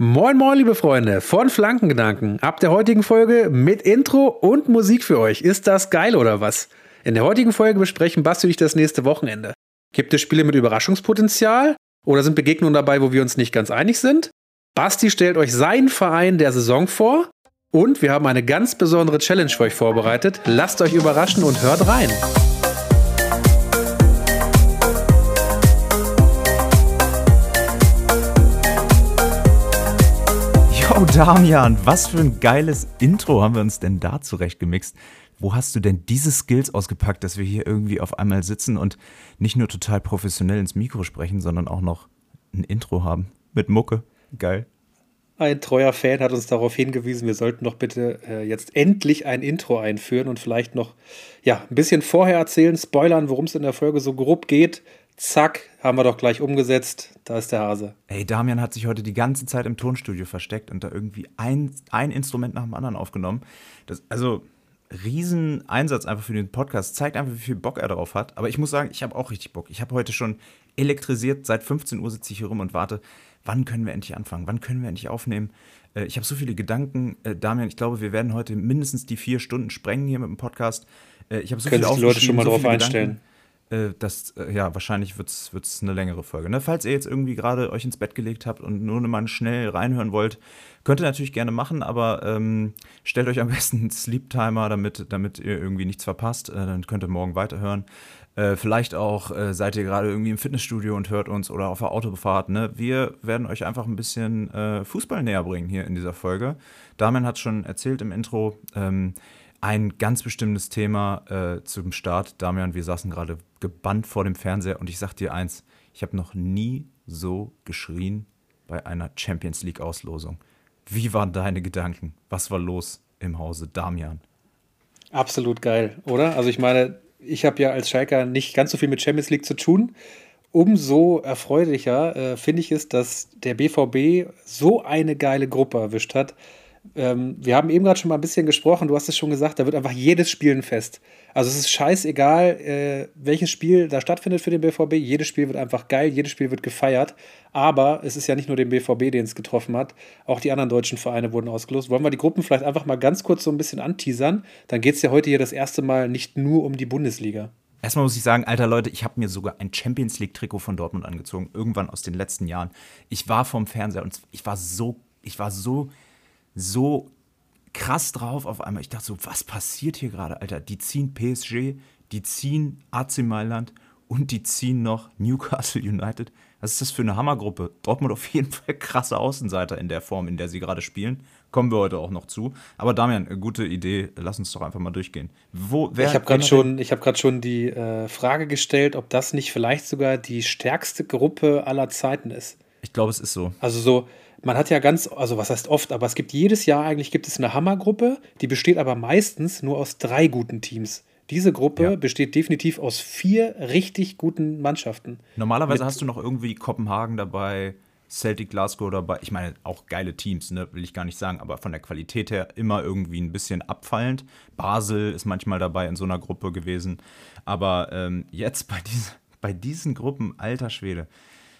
Moin, moin, liebe Freunde von Flankengedanken. Ab der heutigen Folge mit Intro und Musik für euch. Ist das geil oder was? In der heutigen Folge besprechen Basti und ich das nächste Wochenende. Gibt es Spiele mit Überraschungspotenzial? Oder sind Begegnungen dabei, wo wir uns nicht ganz einig sind? Basti stellt euch seinen Verein der Saison vor. Und wir haben eine ganz besondere Challenge für euch vorbereitet. Lasst euch überraschen und hört rein. Yo, Damian, was für ein geiles Intro haben wir uns denn da zurechtgemixt? Wo hast du denn diese Skills ausgepackt, dass wir hier irgendwie auf einmal sitzen und nicht nur total professionell ins Mikro sprechen, sondern auch noch ein Intro haben mit Mucke? Geil. Ein treuer Fan hat uns darauf hingewiesen, wir sollten doch bitte äh, jetzt endlich ein Intro einführen und vielleicht noch ja, ein bisschen vorher erzählen, spoilern, worum es in der Folge so grob geht. Zack, haben wir doch gleich umgesetzt. Da ist der Hase. Ey, Damian hat sich heute die ganze Zeit im Tonstudio versteckt und da irgendwie ein, ein Instrument nach dem anderen aufgenommen. Das, also, riesen Einsatz einfach für den Podcast. Zeigt einfach, wie viel Bock er darauf hat. Aber ich muss sagen, ich habe auch richtig Bock. Ich habe heute schon elektrisiert. Seit 15 Uhr sitze ich hier rum und warte, wann können wir endlich anfangen? Wann können wir endlich aufnehmen? Äh, ich habe so viele Gedanken. Äh, Damian, ich glaube, wir werden heute mindestens die vier Stunden sprengen hier mit dem Podcast. Äh, ich habe so Können viele sich die Leute schon mal so drauf einstellen. Gedanken äh, das, äh, ja, wahrscheinlich wird es eine längere Folge. Ne? Falls ihr jetzt irgendwie gerade euch ins Bett gelegt habt und nur mal schnell reinhören wollt, könnt ihr natürlich gerne machen, aber ähm, stellt euch am besten einen Sleep Timer, damit, damit ihr irgendwie nichts verpasst. Äh, dann könnt ihr morgen weiterhören. Äh, vielleicht auch seid ihr gerade irgendwie im Fitnessstudio und hört uns oder auf der Autofahrt. Ne? Wir werden euch einfach ein bisschen Fußball näher bringen hier in dieser Folge. Damian hat schon erzählt im Intro. Ähm, ein ganz bestimmtes Thema äh, zum Start. Damian, wir saßen gerade gebannt vor dem Fernseher und ich sag dir eins, ich habe noch nie so geschrien bei einer Champions League Auslosung. Wie waren deine Gedanken? Was war los im Hause Damian? Absolut geil, oder? Also ich meine, ich habe ja als Schalker nicht ganz so viel mit Champions League zu tun. Umso erfreulicher äh, finde ich es, dass der BVB so eine geile Gruppe erwischt hat. Ähm, wir haben eben gerade schon mal ein bisschen gesprochen, du hast es schon gesagt, da wird einfach jedes Spiel ein Fest. Also es ist scheißegal, äh, welches Spiel da stattfindet für den BVB. Jedes Spiel wird einfach geil, jedes Spiel wird gefeiert. Aber es ist ja nicht nur den BVB, den es getroffen hat. Auch die anderen deutschen Vereine wurden ausgelost. Wollen wir die Gruppen vielleicht einfach mal ganz kurz so ein bisschen anteasern? Dann geht es ja heute hier das erste Mal nicht nur um die Bundesliga. Erstmal muss ich sagen, alter Leute, ich habe mir sogar ein Champions League-Trikot von Dortmund angezogen, irgendwann aus den letzten Jahren. Ich war vorm Fernseher und ich war so, ich war so so krass drauf auf einmal. Ich dachte so, was passiert hier gerade, Alter? Die ziehen PSG, die ziehen AC Mailand und die ziehen noch Newcastle United. Was ist das für eine Hammergruppe? Dortmund auf jeden Fall krasse Außenseiter in der Form, in der sie gerade spielen. Kommen wir heute auch noch zu. Aber Damian, gute Idee. Lass uns doch einfach mal durchgehen. Wo, ich habe gerade schon, hab schon die äh, Frage gestellt, ob das nicht vielleicht sogar die stärkste Gruppe aller Zeiten ist. Ich glaube, es ist so. Also so, man hat ja ganz, also was heißt oft, aber es gibt jedes Jahr eigentlich gibt es eine Hammergruppe, die besteht aber meistens nur aus drei guten Teams. Diese Gruppe ja. besteht definitiv aus vier richtig guten Mannschaften. Normalerweise hast du noch irgendwie Kopenhagen dabei, Celtic Glasgow dabei. Ich meine, auch geile Teams, ne? will ich gar nicht sagen, aber von der Qualität her immer irgendwie ein bisschen abfallend. Basel ist manchmal dabei in so einer Gruppe gewesen. Aber ähm, jetzt bei, diese, bei diesen Gruppen, alter Schwede,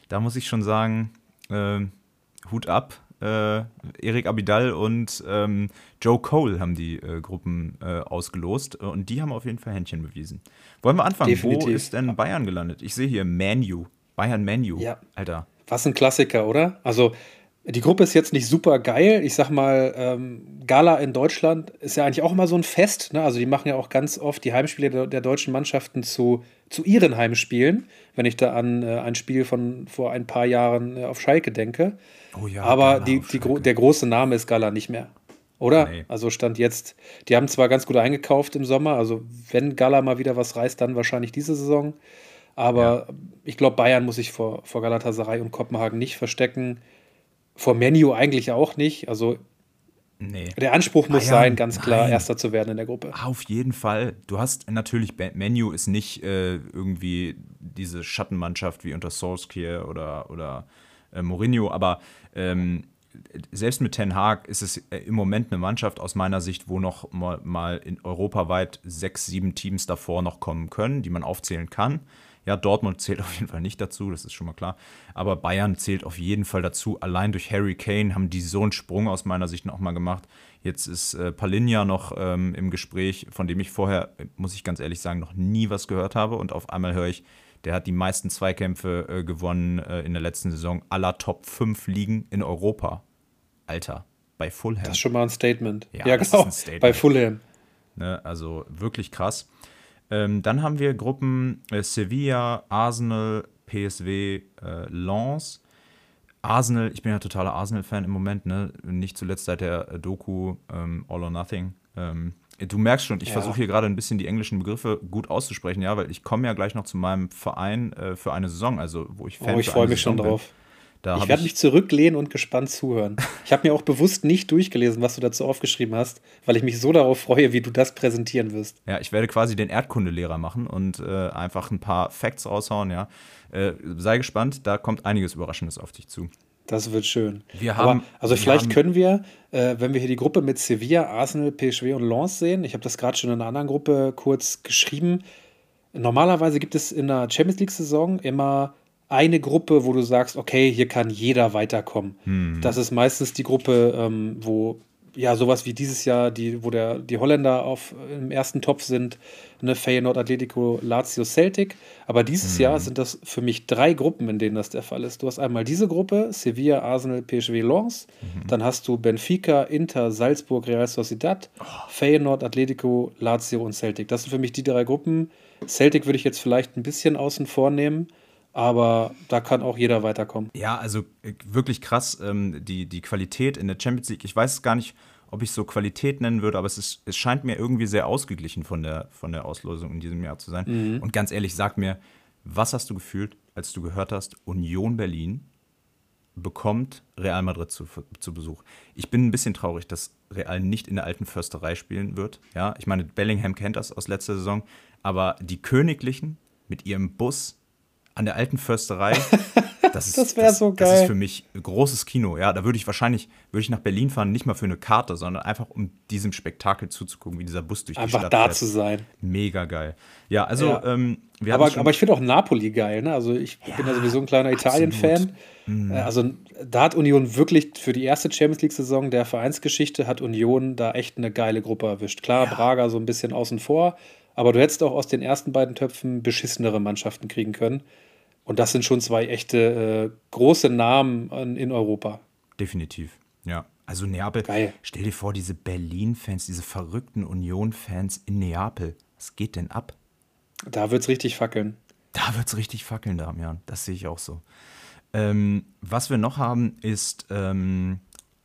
da muss ich schon sagen, äh, Hut ab. Äh, Erik Abidal und ähm, Joe Cole haben die äh, Gruppen äh, ausgelost und die haben auf jeden Fall Händchen bewiesen. Wollen wir anfangen? Definitiv. Wo ist denn Bayern gelandet? Ich sehe hier Manu. Bayern Manu. Ja. Alter. Was ein Klassiker, oder? Also die Gruppe ist jetzt nicht super geil. Ich sag mal, ähm, Gala in Deutschland ist ja eigentlich auch immer so ein Fest. Ne? Also die machen ja auch ganz oft die Heimspiele der, der deutschen Mannschaften zu, zu ihren Heimspielen, wenn ich da an äh, ein Spiel von vor ein paar Jahren äh, auf Schalke denke. Oh ja, Aber die, die, der große Name ist Gala nicht mehr. Oder? Nee. Also stand jetzt, die haben zwar ganz gut eingekauft im Sommer, also wenn Gala mal wieder was reißt, dann wahrscheinlich diese Saison. Aber ja. ich glaube, Bayern muss sich vor, vor Galatasaray und Kopenhagen nicht verstecken vor Menu eigentlich auch nicht. Also nee. der Anspruch muss Bayern, sein, ganz klar, nein. Erster zu werden in der Gruppe. Auf jeden Fall. Du hast natürlich, Menu ist nicht äh, irgendwie diese Schattenmannschaft wie unter Solskjaer oder, oder äh, Mourinho, aber ähm, selbst mit Ten Hag ist es äh, im Moment eine Mannschaft aus meiner Sicht, wo noch mal, mal in europaweit sechs, sieben Teams davor noch kommen können, die man aufzählen kann. Ja, Dortmund zählt auf jeden Fall nicht dazu, das ist schon mal klar. Aber Bayern zählt auf jeden Fall dazu. Allein durch Harry Kane haben die so einen Sprung aus meiner Sicht noch mal gemacht. Jetzt ist äh, Palinja noch ähm, im Gespräch, von dem ich vorher, muss ich ganz ehrlich sagen, noch nie was gehört habe. Und auf einmal höre ich, der hat die meisten Zweikämpfe äh, gewonnen äh, in der letzten Saison aller Top 5 Ligen in Europa. Alter, bei Fulham. Das ist schon mal ein Statement. Ja, Ja, das genau. Statement. Bei Fulham. Ne? Also wirklich krass. Ähm, dann haben wir Gruppen äh, Sevilla, Arsenal, PSW, äh, Lens. Arsenal, ich bin ja totaler Arsenal-Fan im Moment, ne? Nicht zuletzt seit der äh, Doku ähm, All or Nothing. Ähm, du merkst schon, ich Ja. versuche hier gerade ein bisschen die englischen Begriffe gut auszusprechen, ja, weil ich komme ja gleich noch zu meinem Verein äh, für eine Saison, also wo ich Fan Oh, ich freue mich schon Saison bin. drauf. Da Ich werde mich zurücklehnen und gespannt zuhören. Ich habe mir auch bewusst nicht durchgelesen, was du dazu aufgeschrieben hast, weil ich mich so darauf freue, wie du das präsentieren wirst. Ja, ich werde quasi den Erdkundelehrer machen und äh, einfach ein paar Facts raushauen, ja. Äh, sei gespannt, da kommt einiges Überraschendes auf dich zu. Das wird schön. Wir Aber, haben- also wir vielleicht haben- können wir, äh, wenn wir hier die Gruppe mit Sevilla, Arsenal, PSV und Lens sehen, ich habe das gerade schon in einer anderen Gruppe kurz geschrieben. Normalerweise gibt es in der Champions League-Saison immer eine Gruppe, wo du sagst, okay, hier kann jeder weiterkommen. Hm. Das ist meistens die Gruppe, ähm, wo ja sowas wie dieses Jahr, die, wo der, die Holländer auf, im ersten Topf sind, ne, Feyenoord, Atletico, Lazio, Celtic. Aber dieses Jahr sind das für mich drei Gruppen, in denen das der Fall ist. Du hast einmal diese Gruppe, Sevilla, Arsenal, PSV, Lens. Dann hast du Benfica, Inter, Salzburg, Real Sociedad, Feyenoord, Atletico, Lazio und Celtic. Das sind für mich die drei Gruppen. Celtic würde ich jetzt vielleicht ein bisschen außen vor nehmen, aber da kann auch jeder weiterkommen. Ja, also äh, wirklich krass, ähm, die, die Qualität in der Champions League. Ich weiß es gar nicht, ob ich es so Qualität nennen würde, aber es, ist, es scheint mir irgendwie sehr ausgeglichen von der, von der Auslosung in diesem Jahr zu sein. Und ganz ehrlich, sag mir, was hast du gefühlt, als du gehört hast, Union Berlin bekommt Real Madrid zu, zu Besuch. Ich bin ein bisschen traurig, dass Real nicht in der alten Försterei spielen wird. Ja, ich meine, Bellingham kennt das aus letzter Saison, aber die Königlichen mit ihrem Bus an der alten Försterei, das ist, Das wär so Das geil. ist für mich ein großes Kino. Ja, da würde ich wahrscheinlich würde ich nach Berlin fahren, nicht mal für eine Karte, sondern einfach um diesem Spektakel zuzugucken, wie dieser Bus durch die Einfach Stadt da fährt. zu sein. Mega geil. Ja, also Ja. ähm, wir Aber, aber ich finde auch Napoli geil, ne? Also ich bin ja sowieso ein kleiner Italien-Fan. Mhm. Äh, Also da hat Union wirklich für die erste Champions League-Saison der Vereinsgeschichte hat Union da echt eine geile Gruppe erwischt. Klar, Braga so ein bisschen außen vor, aber du hättest auch aus den ersten beiden Töpfen beschissenere Mannschaften kriegen können. Und das sind schon zwei echte äh, große Namen in, in Europa. definitiv. Ja, also Neapel. Geil. Stell dir vor, diese Berlin-Fans, diese verrückten Union-Fans in Neapel. Was geht denn ab? Da wird es richtig fackeln. Da wird es richtig fackeln, Damian. Das sehe ich auch so. Ähm, was wir noch haben, ist ähm,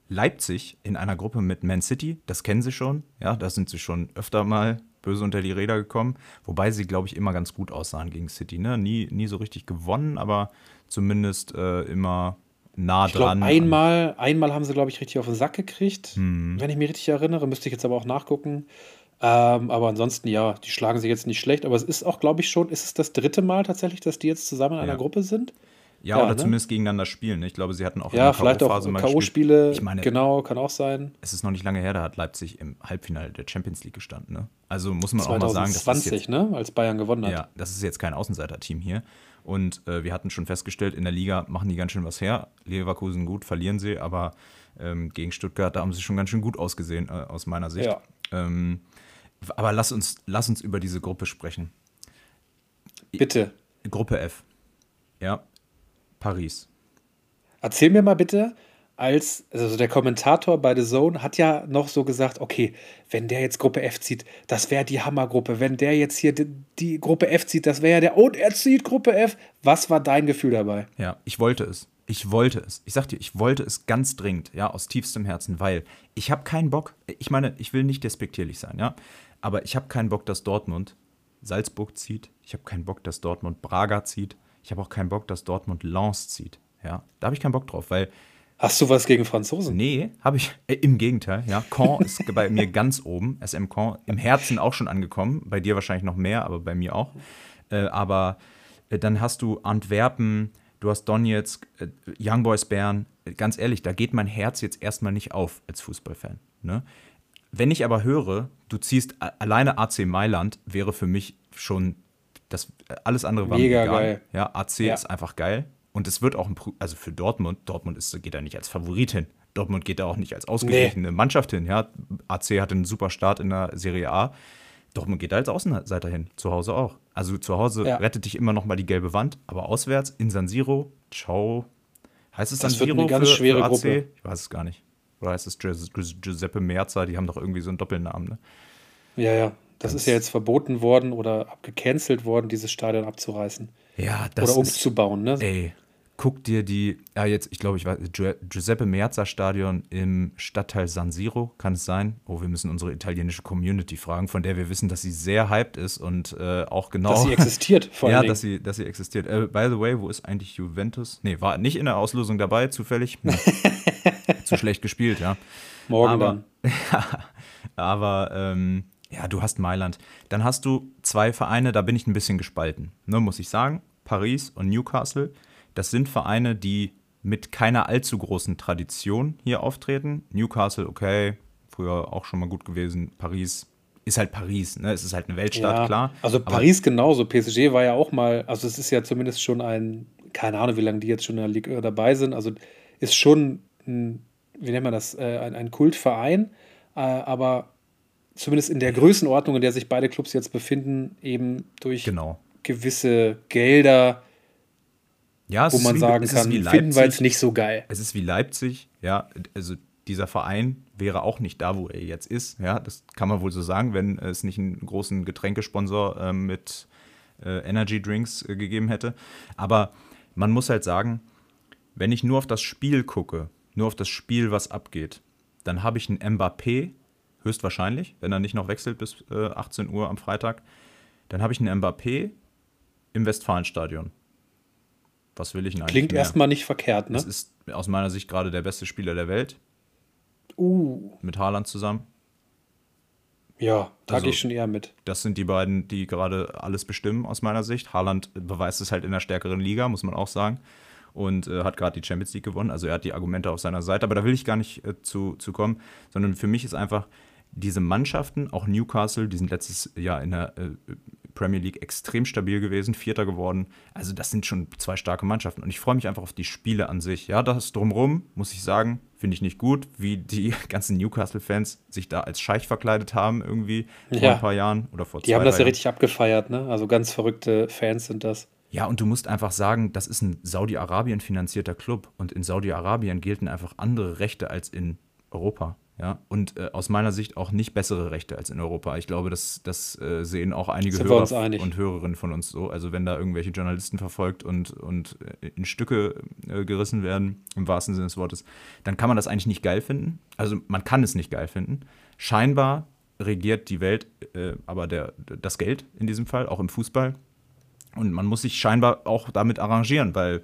Leipzig in einer Gruppe mit Man City. Das kennen sie schon. Ja, da sind sie schon öfter mal böse unter die Räder gekommen. Wobei sie, glaube ich, immer ganz gut aussahen gegen City. Ne? Nie, nie so richtig gewonnen, aber zumindest äh, immer nah Ich dran. einmal, einmal haben sie, glaube ich, richtig auf den Sack gekriegt. Mhm. Wenn ich mich richtig erinnere, müsste ich jetzt aber auch nachgucken. Ähm, aber ansonsten, ja, die schlagen sich jetzt nicht schlecht. Aber es ist auch, glaube ich, schon, ist es das dritte Mal tatsächlich, dass die jetzt zusammen in einer Ja. Gruppe sind? Ja, ja, oder ne? zumindest gegeneinander spielen. Ne? Ich glaube, sie hatten auch Ja, in der vielleicht auch K.O.-Phase gespielt. K.O.-Spiele. Ich meine, genau, kann auch sein. es ist noch nicht lange her, da hat Leipzig im Halbfinale der Champions League gestanden. Ne? Also muss man auch mal sagen, das ist 2020, jetzt ne? Als Bayern gewonnen hat. Ja, das ist jetzt kein Außenseiter-Team hier. Und äh, wir hatten schon festgestellt, in der Liga machen die ganz schön was her. Leverkusen gut, verlieren sie, aber ähm, gegen Stuttgart, da haben sie schon ganz schön gut ausgesehen, äh, aus meiner Sicht. Ja. Ähm, aber lass uns, lass uns über diese Gruppe sprechen. Bitte. Gruppe F. Ja, Paris. Erzähl mir mal bitte, als, also der Kommentator bei The Zone hat ja noch so gesagt, okay, wenn der jetzt Gruppe F zieht, das wäre die Hammergruppe. Wenn der jetzt hier die, die Gruppe F zieht, das wäre ja der, und er zieht Gruppe F. Was war dein Gefühl dabei? Ja, ich wollte es. Ich wollte es. Ich sag dir, ich wollte es ganz dringend, ja, aus tiefstem Herzen, weil ich habe keinen Bock. Ich meine, ich will nicht despektierlich sein, ja, aber ich habe keinen Bock, dass Dortmund Salzburg zieht. Ich habe keinen Bock, dass Dortmund Braga zieht. Ich habe auch keinen Bock, dass Dortmund Lens zieht. Ja, da habe ich keinen Bock drauf, weil Hast du was gegen Franzosen? Nee, habe ich. Äh, Im Gegenteil, ja. Caen ist bei mir ganz oben. SM Caen im Herzen auch schon angekommen. Bei dir wahrscheinlich noch mehr, aber bei mir auch. Äh, aber äh, dann hast du Antwerpen, du hast Donetsk, äh, Young Boys Bern. Äh, Ganz ehrlich, da geht mein Herz jetzt erstmal nicht auf als Fußballfan. Ne? Wenn ich aber höre, du ziehst alleine AC Mailand, wäre für mich schon Das, alles andere war Mega egal. geil. Ja, AC ja. ist einfach geil. Und es wird auch, ein, also für Dortmund, Dortmund ist, geht da nicht als Favorit hin. Dortmund geht da auch nicht als ausgeglichene nee. Mannschaft hin. Ja, AC hatte einen super Start in der Serie A. Dortmund geht da als Außenseiter hin, zu Hause auch. Also zu Hause ja. rettet dich immer noch mal die gelbe Wand, aber auswärts in San Siro, ciao. Heißt es San das Siro eine ganz für, schwere für AC? Gruppe. Ich weiß es gar nicht. Oder heißt es Giuseppe Merza? Die haben doch irgendwie so einen Doppelnamen, ne? Ja, ja. Das, das ist ja jetzt verboten worden oder gecancelt worden, dieses Stadion abzureißen. Ja, das Oder umzubauen, ne? Ey, guck dir die, ja jetzt, ich glaube, ich weiß, Giuseppe Meazza Stadion im Stadtteil San Siro, kann es sein? Oh, wir müssen unsere italienische Community fragen, von der wir wissen, dass sie sehr hyped ist und äh, auch genau. Dass sie existiert, vor allem. Ja, dass sie, dass sie existiert. Äh, by the way, wo ist eigentlich Juventus? Nee, war nicht in der Auslosung dabei, zufällig. Hm. Zu schlecht gespielt, ja. Morgen aber, dann. aber, ähm, ja, du hast Mailand. Dann hast du zwei Vereine, da bin ich ein bisschen gespalten, ne, muss ich sagen. Paris und Newcastle. Das sind Vereine, die mit keiner allzu großen Tradition hier auftreten. Newcastle, okay, früher auch schon mal gut gewesen. Paris ist halt Paris, ne? Es ist halt eine Weltstadt, ja, klar. Also Paris genauso. PSG war ja auch mal, also es ist ja zumindest schon ein, keine Ahnung, wie lange die jetzt schon in der Liga dabei sind. Also ist schon ein, wie nennt man das, äh, ein, ein Kultverein, äh, aber zumindest in der Größenordnung, in der sich beide Clubs jetzt befinden, eben durch genau. gewisse Gelder ja, wo man wie, sagen kann, finden wir jetzt nicht so geil. Es ist wie Leipzig, ja, also dieser Verein wäre auch nicht da, wo er jetzt ist. Ja, das kann man wohl so sagen, wenn es nicht einen großen Getränkesponsor äh, mit äh, Energy Drinks äh, gegeben hätte. Aber man muss halt sagen, wenn ich nur auf das Spiel gucke, nur auf das Spiel, was abgeht, dann habe ich einen Mbappé, höchstwahrscheinlich, wenn er nicht noch wechselt bis 18 äh, Uhr am Freitag, dann habe ich einen Mbappé im Westfalenstadion. Was will ich eigentlich? Klingt erstmal nicht verkehrt, ne? Es ist aus meiner Sicht gerade der beste Spieler der Welt. Uh. Mit Haaland zusammen. Ja, da also, gehe ich schon eher mit. Das sind die beiden, die gerade alles bestimmen, aus meiner Sicht. Haaland beweist es halt in der stärkeren Liga, muss man auch sagen. Und äh, hat gerade die Champions League gewonnen. Also er hat die Argumente auf seiner Seite. Aber da will ich gar nicht äh, zu, zu kommen, sondern für mich ist einfach diese Mannschaften, auch Newcastle, die sind letztes Jahr in der äh, Premier League extrem stabil gewesen, Vierter geworden. Also das sind schon zwei starke Mannschaften und ich freue mich einfach auf die Spiele an sich. Ja, das drumherum, muss ich sagen, finde ich nicht gut, wie die ganzen Newcastle-Fans sich da als Scheich verkleidet haben irgendwie vor ja. ein paar Jahren oder vor die zwei Die haben das ja richtig abgefeiert, ne? Also ganz verrückte Fans sind das. Ja, und du musst einfach sagen, das ist ein Saudi-Arabien finanzierter Club und in Saudi-Arabien gelten einfach andere Rechte als in Europa. Ja, und äh, aus meiner Sicht auch nicht bessere Rechte als in Europa. Ich glaube, das, das äh, sehen auch einige Sind Hörer und Hörerinnen von uns so. Also wenn da irgendwelche Journalisten verfolgt und, und äh, in Stücke äh, gerissen werden, im wahrsten Sinne des Wortes, dann kann man das eigentlich nicht geil finden. Also man kann es nicht geil finden. Scheinbar regiert die Welt äh, aber der, das Geld in diesem Fall, auch im Fußball. Und man muss sich scheinbar auch damit arrangieren, weil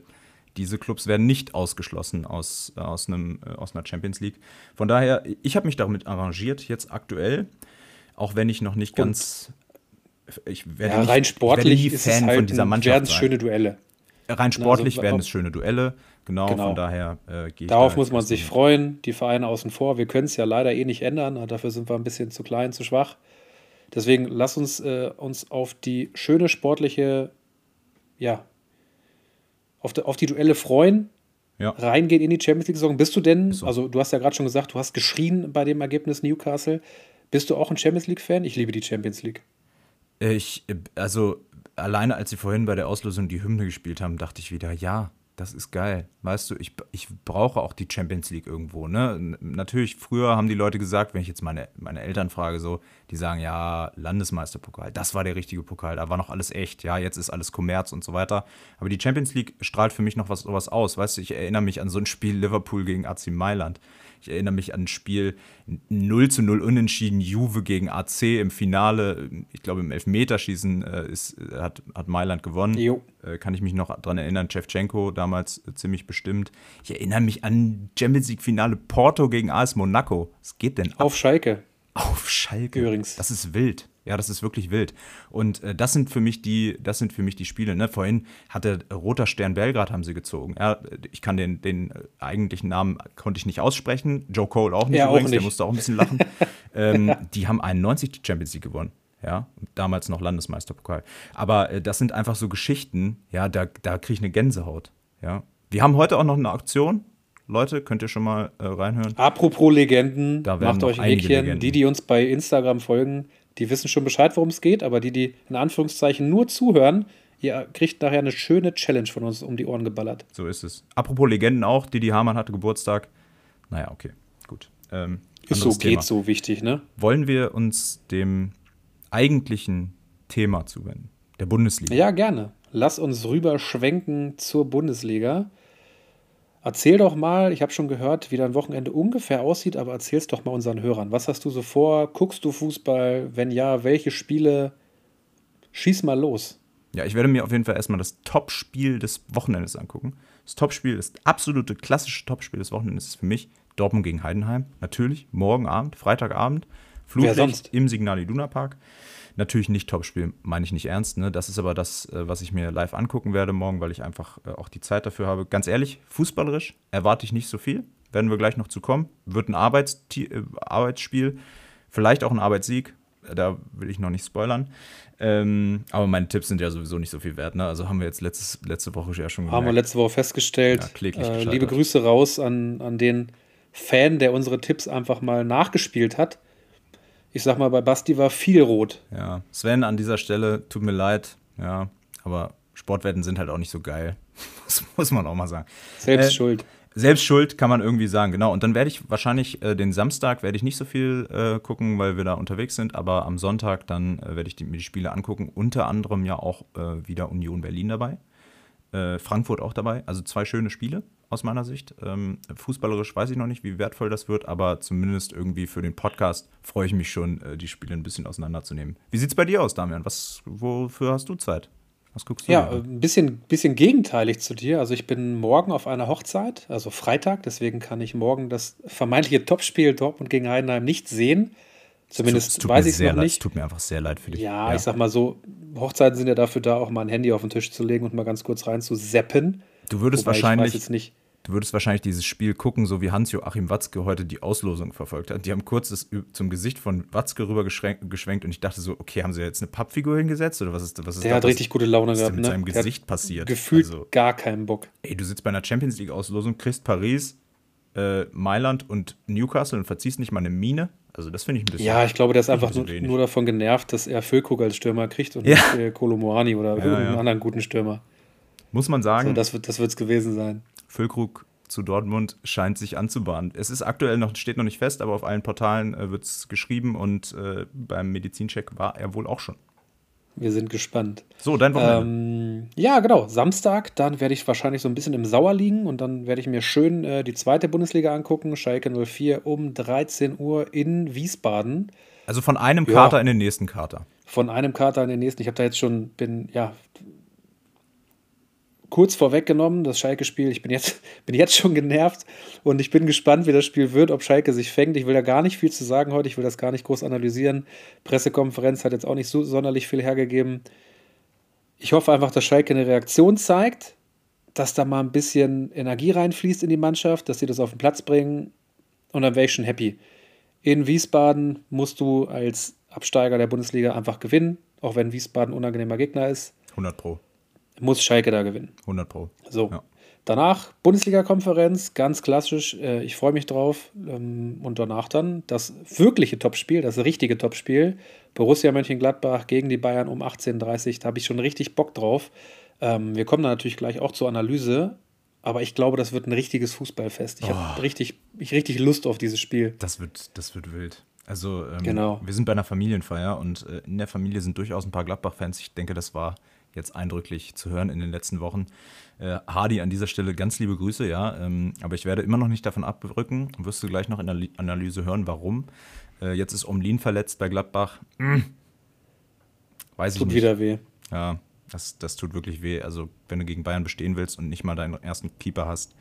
diese Clubs werden nicht ausgeschlossen aus, aus, einem, äh, aus einer Champions League. Von daher, ich habe mich damit arrangiert, jetzt aktuell, auch wenn ich noch nicht Und ganz. Ich werde ja, rein nicht, sportlich ich Fan halt von dieser Mannschaft werden es schöne Duelle. Rein sportlich also, werden es schöne Duelle. Genau, genau. von daher äh, gehe ich. Darauf da muss man sich freuen, die Vereine außen vor. Wir können es ja leider eh nicht ändern. Dafür sind wir ein bisschen zu klein, zu schwach. Deswegen lass uns äh, uns auf die schöne sportliche ja, auf, die, auf die Duelle freuen, ja. reingehen in die Champions League-Saison. Bist du denn, so. also du hast ja gerade schon gesagt, du hast geschrien bei dem Ergebnis Newcastle. Bist du auch ein Champions League-Fan? Ich liebe die Champions League. Ich, also alleine als sie vorhin bei der Auslosung die Hymne gespielt haben, dachte ich wieder, ja, das ist geil. Weißt du, ich, ich brauche auch die Champions League irgendwo. Ne? Natürlich, früher haben die Leute gesagt, wenn ich jetzt meine, meine Eltern frage, so, die sagen, ja, Landesmeisterpokal, das war der richtige Pokal, da war noch alles echt, ja, jetzt ist alles Kommerz und so weiter. Aber die Champions League strahlt für mich noch was, was aus. Weißt du, ich erinnere mich an so ein Spiel Liverpool gegen AC Mailand. Ich erinnere mich an ein Spiel 0 zu 0 unentschieden, Juve gegen AC im Finale. Ich glaube, im Elfmeterschießen äh, ist, hat, hat Mailand gewonnen. Äh, kann ich mich noch daran erinnern. Chevchenko damals äh, ziemlich bestimmt. Ich erinnere mich an Champions League-Finale Porto gegen AS Monaco. Was geht denn ab? Auf Schalke. Auf Schalke. Übrigens. Das ist wild. Ja, das ist wirklich wild. Und äh, das sind für mich die, das sind für mich die Spiele. Ne? Vorhin hatte Roter Stern Belgrad haben sie gezogen. Ja, ich kann den, den eigentlichen Namen konnte ich nicht aussprechen. Joe Cole auch nicht ja, übrigens, auch nicht. der musste auch ein bisschen lachen. ähm, die haben 91 die Champions League gewonnen. ja, damals noch Landesmeisterpokal. Aber äh, das sind einfach so Geschichten, ja, da, da kriege ich eine Gänsehaut, ja. Wir haben heute auch noch eine Aktion. Leute, könnt ihr schon mal äh, reinhören. Apropos Legenden, macht euch ein Häkchen. Die, die uns bei Instagram folgen, die wissen schon Bescheid, worum es geht, aber die, die in Anführungszeichen nur zuhören, ihr kriegt nachher eine schöne Challenge von uns um die Ohren geballert. So ist es. Apropos Legenden auch, Didi Hamann hatte Geburtstag. Naja, okay, gut. Ähm, ist so, Thema. geht so wichtig, ne? Wollen wir uns dem eigentlichen Thema zuwenden, der Bundesliga? Ja, gerne. Lass uns rüber schwenken zur Bundesliga. Erzähl doch mal, ich habe schon gehört, wie dein Wochenende ungefähr aussieht, aber erzähl's doch mal unseren Hörern. Was hast du so vor? Guckst du Fußball? Wenn ja, welche Spiele? Schieß mal los. Ja, ich werde mir auf jeden Fall erstmal das Topspiel des Wochenendes angucken. Das Topspiel, das absolute klassische Topspiel des Wochenendes ist für mich Dortmund gegen Heidenheim. Natürlich, morgen Abend, Freitagabend. Flutlicht im Signal Iduna Park. Natürlich nicht Topspiel, meine ich nicht ernst. Ne? Das ist aber das, äh, was ich mir live angucken werde morgen, weil ich einfach äh, auch die Zeit dafür habe. Ganz ehrlich, fußballerisch erwarte ich nicht so viel. Werden wir gleich noch zu kommen. Wird ein Arbeits äh, Arbeitsspiel, vielleicht auch ein Arbeitssieg. Da will ich noch nicht spoilern. Ähm, aber meine Tipps sind ja sowieso nicht so viel wert. Ne? Also haben wir jetzt letztes, letzte Woche ja schon gemerkt. Haben wir letzte Woche festgestellt. Ja, äh, liebe Grüße raus an, an den Fan, der unsere Tipps einfach mal nachgespielt hat ich sag mal, bei Basti war viel rot. Ja, Sven, an dieser Stelle, tut mir leid, ja, aber Sportwetten sind halt auch nicht so geil. Das muss man auch mal sagen. Selbst äh, schuld. Selbst schuld kann man irgendwie sagen, genau. Und dann werde ich wahrscheinlich äh, den Samstag werde ich nicht so viel äh, gucken, weil wir da unterwegs sind, aber am Sonntag dann äh, werde ich die, mir die Spiele angucken. Unter anderem ja auch äh, wieder Union Berlin dabei. Äh, Frankfurt auch dabei. Also zwei schöne Spiele aus meiner Sicht. Ähm, fußballerisch weiß ich noch nicht, wie wertvoll das wird, aber zumindest irgendwie für den Podcast freue ich mich schon, äh, die Spiele ein bisschen auseinanderzunehmen. Wie sieht es bei dir aus, Damian? Was, wofür hast du Zeit? Was guckst du? Ja, ein bisschen, bisschen gegenteilig zu dir. Also ich bin morgen auf einer Hochzeit, also Freitag, deswegen kann ich morgen das vermeintliche Topspiel Dortmund gegen Heidenheim nicht sehen. Zumindest weiß ich es noch leid, nicht. Es tut mir einfach sehr leid für dich. Ja, ja, ich sag mal so, Hochzeiten sind ja dafür da, auch mal ein Handy auf den Tisch zu legen und mal ganz kurz rein zu seppen. Du würdest Wobei wahrscheinlich. Du würdest wahrscheinlich dieses Spiel gucken, so wie Hans-Joachim Watzke heute die Auslosung verfolgt hat. Die haben kurz das zum Gesicht von Watzke rüber geschwenkt und ich dachte so, okay, haben sie jetzt eine Pappfigur hingesetzt oder was ist, was ist Der da, hat was, richtig gute Laune was gehabt, mit ne? seinem Gesicht passiert? Gefühlt also, gar keinen Bock. Ey, du sitzt bei einer Champions League-Auslosung, kriegst Paris, äh, Mailand und Newcastle und verziehst nicht mal eine Mine. Also das finde ich ein bisschen. Ja, ich glaube, der ist einfach nur, nur, davon genervt, dass er Füllkrug als Stürmer kriegt und ja. nicht äh, Kolomoani oder ja, irgendeinen ja. anderen guten Stürmer. Muss man sagen. So, das wird es gewesen sein. Füllkrug zu Dortmund scheint sich anzubahnen. Es ist aktuell noch, steht noch nicht fest, aber auf allen Portalen äh, wird es geschrieben und äh, beim Medizincheck war er wohl auch schon. Wir sind gespannt. So, dein Wochenende. Ähm, ja, genau. Samstag, dann werde ich wahrscheinlich so ein bisschen im Sauer liegen und dann werde ich mir schön äh, die zweite Bundesliga angucken. Schalke 04 um 13 Uhr in Wiesbaden. Also von einem Kater ja, in den nächsten Kater. Von einem Kater in den nächsten. Ich habe da jetzt schon, bin, ja, kurz vorweggenommen, das Schalke-Spiel. Ich bin jetzt, bin jetzt schon genervt und ich bin gespannt, wie das Spiel wird, ob Schalke sich fängt. Ich will da gar nicht viel zu sagen heute, ich will das gar nicht groß analysieren. Pressekonferenz hat jetzt auch nicht so sonderlich viel hergegeben. Ich hoffe einfach, dass Schalke eine Reaktion zeigt, dass da mal ein bisschen Energie reinfließt in die Mannschaft, dass sie das auf den Platz bringen und dann wäre ich schon happy. In Wiesbaden musst du als Absteiger der Bundesliga einfach gewinnen, auch wenn Wiesbaden unangenehmer Gegner ist. 100 Pro muss Schalke da gewinnen. 100 Pro. So. Ja. Danach Bundesliga-Konferenz, ganz klassisch. Äh, ich freue mich drauf. Ähm, und danach dann das wirkliche Topspiel, das richtige Topspiel. Borussia Mönchengladbach gegen die Bayern um 18.30 Uhr. Da habe ich schon richtig Bock drauf. Ähm, wir kommen da natürlich gleich auch zur Analyse. Aber ich glaube, das wird ein richtiges Fußballfest. Ich oh. habe richtig, ich richtig Lust auf dieses Spiel. Das wird, das wird wild. Also, ähm, genau. wir sind bei einer Familienfeier und äh, in der Familie sind durchaus ein paar Gladbach-Fans. Ich denke, das war jetzt eindrücklich zu hören in den letzten Wochen. Äh, Hardy an dieser Stelle ganz liebe Grüße, ja. Ähm, aber ich werde immer noch nicht davon abrücken. Wirst du gleich noch in der Analyse hören, warum. Äh, jetzt ist Omlin verletzt bei Gladbach. Hm. Weiß tut ich nicht. Tut wieder weh. Ja, das, das tut wirklich weh. Also, wenn du gegen Bayern bestehen willst und nicht mal deinen ersten Keeper hast,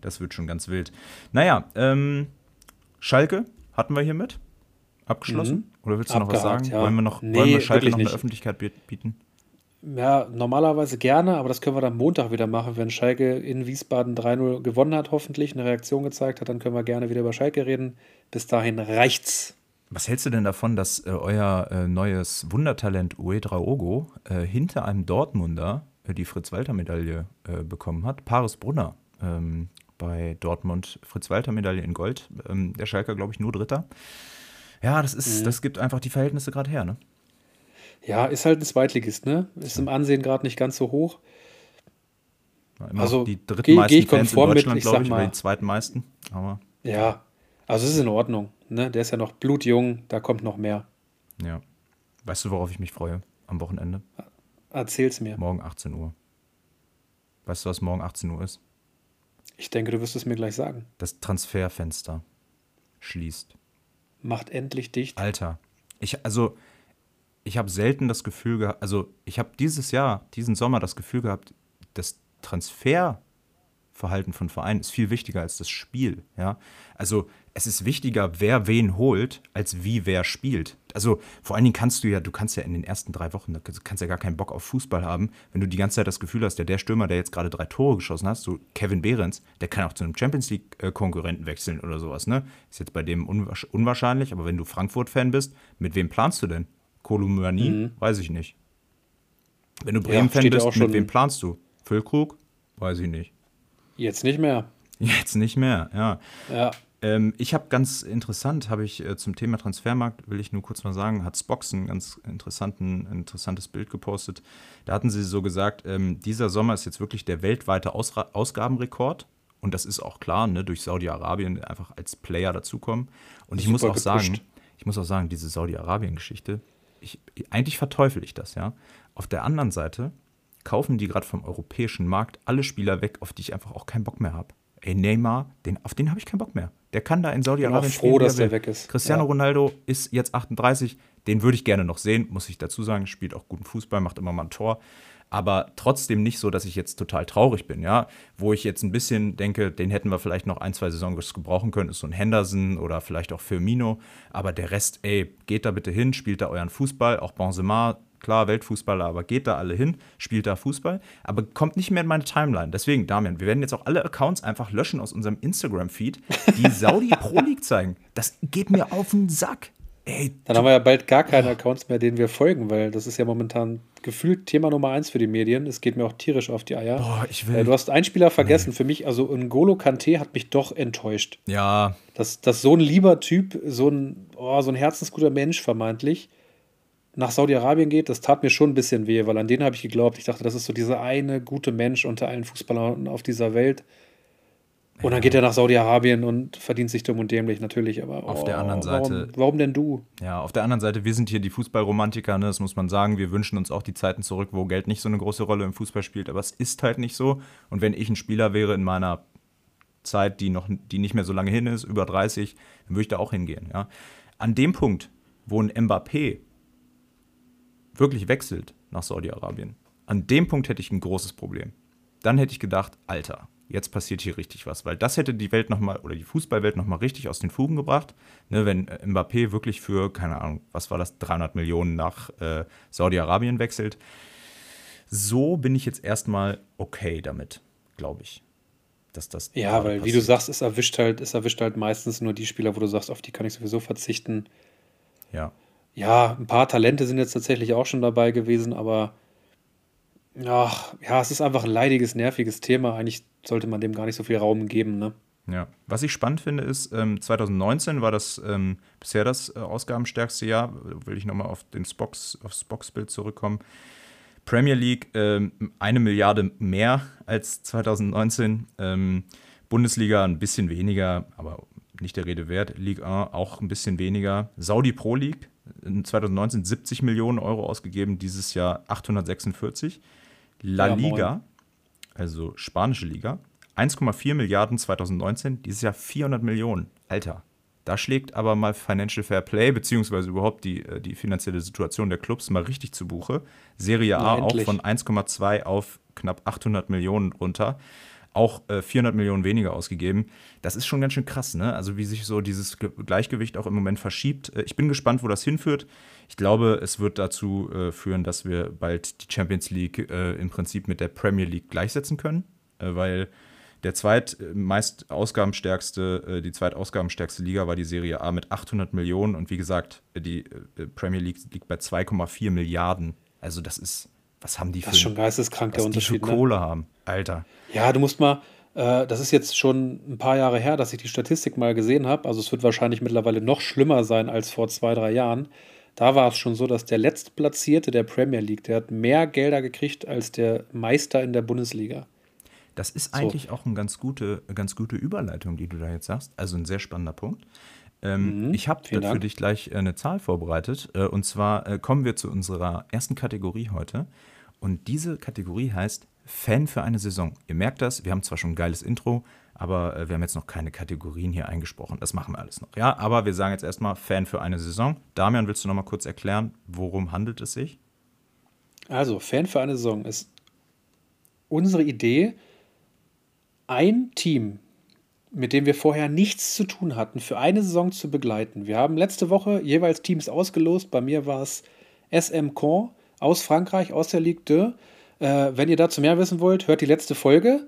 das wird schon ganz wild. Naja, ähm, Schalke hatten wir hier mit. Abgeschlossen? Mhm. Oder willst du Abgehakt, noch was sagen? Ja. Wollen wir, noch, nee, wollen wir Schalke noch eine Öffentlichkeit bieten? Ja, normalerweise gerne, aber das können wir dann Montag wieder machen, wenn Schalke in Wiesbaden 3-0 gewonnen hat, hoffentlich eine Reaktion gezeigt hat, dann können wir gerne wieder über Schalke reden. Bis dahin reicht's. Was hältst du denn davon, dass äh, euer äh, neues Wundertalent Uedraogo äh, hinter einem Dortmunder äh, die Fritz-Walter-Medaille äh, bekommen hat? Paris Brunner ähm, bei Dortmund, Fritz-Walter-Medaille in Gold. Ähm, der Schalker, glaube ich, nur Dritter. Ja, das ist, mhm. das gibt einfach die Verhältnisse gerade her, ne? Ja, ist halt ein Zweitligist, ne? Ist im Ansehen gerade nicht ganz so hoch. Immer also die drittmeisten geh, geh ich Fans in Deutschland, glaube ich, oder die zweitmeisten. Aber ja, also es ist in Ordnung. Ne? Der ist ja noch blutjung, da kommt noch mehr. Ja. Weißt du, worauf ich mich freue am Wochenende? Erzähl's mir. Morgen 18 Uhr. Weißt du, was morgen 18 Uhr ist? Ich denke, du wirst es mir gleich sagen. Das Transferfenster schließt. Macht endlich dicht. Alter, ich, also, ich habe selten das Gefühl gehabt, also, ich habe dieses Jahr, diesen Sommer das Gefühl gehabt, das Transferverhalten von Vereinen ist viel wichtiger als das Spiel, ja. Also, es ist wichtiger, wer wen holt, als wie wer spielt. Also vor allen Dingen kannst du ja, du kannst ja in den ersten drei Wochen, du kannst ja gar keinen Bock auf Fußball haben, wenn du die ganze Zeit das Gefühl hast, ja, der Stürmer, der jetzt gerade drei Tore geschossen hat, so Kevin Behrens, der kann auch zu einem Champions League-Konkurrenten wechseln oder sowas, ne? Ist jetzt bei dem unwahrscheinlich, aber wenn du Frankfurt-Fan bist, mit wem planst du denn? Kolumani? Mhm. Weiß ich nicht. Wenn du Bremen-Fan ja, bist, mit wem planst du? Füllkrug? Weiß ich nicht. Jetzt nicht mehr. Jetzt nicht mehr, ja. Ja. Ähm, ich habe ganz interessant, habe ich äh, zum Thema Transfermarkt, will ich nur kurz mal sagen, hat Spox ein ganz interessanten, interessantes Bild gepostet. Da hatten sie so gesagt, ähm, dieser Sommer ist jetzt wirklich der weltweite Ausra Ausgabenrekord. Und das ist auch klar, ne, durch Saudi-Arabien einfach als Player dazukommen. Und ich muss auch gepusht. sagen, ich muss auch sagen, diese Saudi-Arabien-Geschichte, eigentlich verteufel ich das, ja. Auf der anderen Seite kaufen die gerade vom europäischen Markt alle Spieler weg, auf die ich einfach auch keinen Bock mehr habe. Ey, Neymar, den, auf den habe ich keinen Bock mehr. Der kann da in Saudi-Arabien spielen. froh, dass der weg ist. Cristiano ja. Ronaldo ist jetzt 38. Den würde ich gerne noch sehen, muss ich dazu sagen. Spielt auch guten Fußball, macht immer mal ein Tor. Aber trotzdem nicht so, dass ich jetzt total traurig bin, ja. Wo ich jetzt ein bisschen denke, den hätten wir vielleicht noch ein, zwei Saisons gebrauchen können, ist so ein Henderson oder vielleicht auch Firmino. Aber der Rest, ey, geht da bitte hin, spielt da euren Fußball. Auch Benzema klar, Weltfußballer, aber geht da alle hin, spielt da Fußball, aber kommt nicht mehr in meine Timeline. Deswegen, Damian, wir werden jetzt auch alle Accounts einfach löschen aus unserem Instagram-Feed, die Saudi Pro League zeigen. Das geht mir auf den Sack. Ey, Dann haben wir ja bald gar keine Accounts mehr, denen wir folgen, weil das ist ja momentan gefühlt Thema Nummer eins für die Medien. Es geht mir auch tierisch auf die Eier. Boah, ich will. Äh, du hast einen Spieler vergessen. Nee. Für mich, also N'Golo Kante hat mich doch enttäuscht. Ja. Dass, dass so ein lieber Typ, so ein, oh, so ein herzensguter Mensch vermeintlich, nach Saudi-Arabien geht, das tat mir schon ein bisschen weh, weil an den habe ich geglaubt. Ich dachte, das ist so dieser eine gute Mensch unter allen Fußballern auf dieser Welt. Und dann geht er nach Saudi-Arabien und verdient sich dumm und dämlich natürlich, aber auf oh, der anderen Seite. Warum, warum, denn du? Ja, auf der anderen Seite, wir sind hier die Fußballromantiker, ne, das muss man sagen. Wir wünschen uns auch die Zeiten zurück, wo Geld nicht so eine große Rolle im Fußball spielt, aber es ist halt nicht so. Und wenn ich ein Spieler wäre in meiner Zeit, die noch, die nicht mehr so lange hin ist, über 30, dann würde ich da auch hingehen. Ja. An dem Punkt, wo ein Mbappé wirklich wechselt nach Saudi-Arabien, an dem Punkt hätte ich ein großes Problem. Dann hätte ich gedacht, Alter, jetzt passiert hier richtig was, weil das hätte die Welt nochmal oder die Fußballwelt nochmal richtig aus den Fugen gebracht, ne, wenn äh, Mbappé wirklich für, keine Ahnung, was war das, 300 Millionen nach äh, Saudi-Arabien wechselt. So bin ich jetzt erstmal okay damit, glaube ich. Dass das ja, weil, passiert. wie du sagst, es erwischt halt, es erwischt halt meistens nur die Spieler, wo du sagst, auf die kann ich sowieso verzichten. Ja. Ja, ein paar Talente sind jetzt tatsächlich auch schon dabei gewesen, aber ach, ja, es ist einfach ein leidiges, nerviges Thema. Eigentlich sollte man dem gar nicht so viel Raum geben, ne? Ja, was ich spannend finde, ist, ähm, 2019 war das ähm, bisher das äh, ausgabenstärkste Jahr. Will ich nochmal auf den Spox, aufs Boxbild zurückkommen. Premier League ähm, eine Milliarde mehr als 2019. Ähm, Bundesliga ein bisschen weniger, aber nicht der Rede wert. Ligue 1 auch ein bisschen weniger. Saudi Pro League in 2019 70 Millionen Euro ausgegeben, dieses Jahr 846. La ja, Liga, also spanische Liga, 1,4 Milliarden 2019, dieses Jahr 400 Millionen. Alter, da schlägt aber mal Financial Fair Play, beziehungsweise überhaupt die, äh, die finanzielle Situation der Clubs mal richtig zu Buche. Serie A ja, auch von 1,2 auf knapp 800 Millionen runter auch äh, 400 Millionen weniger ausgegeben. Das ist schon ganz schön krass, ne? Also wie sich so dieses Gleichgewicht auch im Moment verschiebt. Äh, ich bin gespannt, wo das hinführt. Ich glaube, es wird dazu äh, führen, dass wir bald die Champions League äh, im Prinzip mit der Premier League gleichsetzen können, äh, weil Der zweitmeist ausgabenstärkste, äh, die zweitausgabenstärkste Liga war die Serie A mit 800 Millionen und wie gesagt, die äh, Premier League liegt bei 2,4 Milliarden. Also das ist, was haben die für Das ist schon geisteskrank, der Unterschied. Die für ne? Kohle haben, Alter. Ja, du musst mal, äh, das ist jetzt schon ein paar Jahre her, dass ich die Statistik mal gesehen habe. Also es wird wahrscheinlich mittlerweile noch schlimmer sein als vor zwei, drei Jahren. Da war es schon so, dass der Letztplatzierte der Premier League, der hat mehr Gelder gekriegt als der Meister in der Bundesliga. Das ist eigentlich so. auch eine ganz gute, ganz gute Überleitung, die du da jetzt sagst. Also ein sehr spannender Punkt. Ähm, mhm, ich habe für Dank. dich gleich äh, eine Zahl vorbereitet. Äh, und zwar äh, kommen wir zu unserer ersten Kategorie heute. Und diese Kategorie heißt Fan für eine Saison. Ihr merkt das, wir haben zwar schon ein geiles Intro, aber äh, wir haben jetzt noch keine Kategorien hier eingesprochen. Das machen wir alles noch. Ja, aber wir sagen jetzt erstmal Fan für eine Saison. Damian, willst du noch mal kurz erklären, worum handelt es sich? Also, Fan für eine Saison ist unsere Idee, ein Team, mit dem wir vorher nichts zu tun hatten, für eine Saison zu begleiten. Wir haben letzte Woche jeweils Teams ausgelost. Bei mir war es SM Caen aus Frankreich, aus der Ligue 2. Äh, wenn ihr dazu mehr wissen wollt, hört die letzte Folge.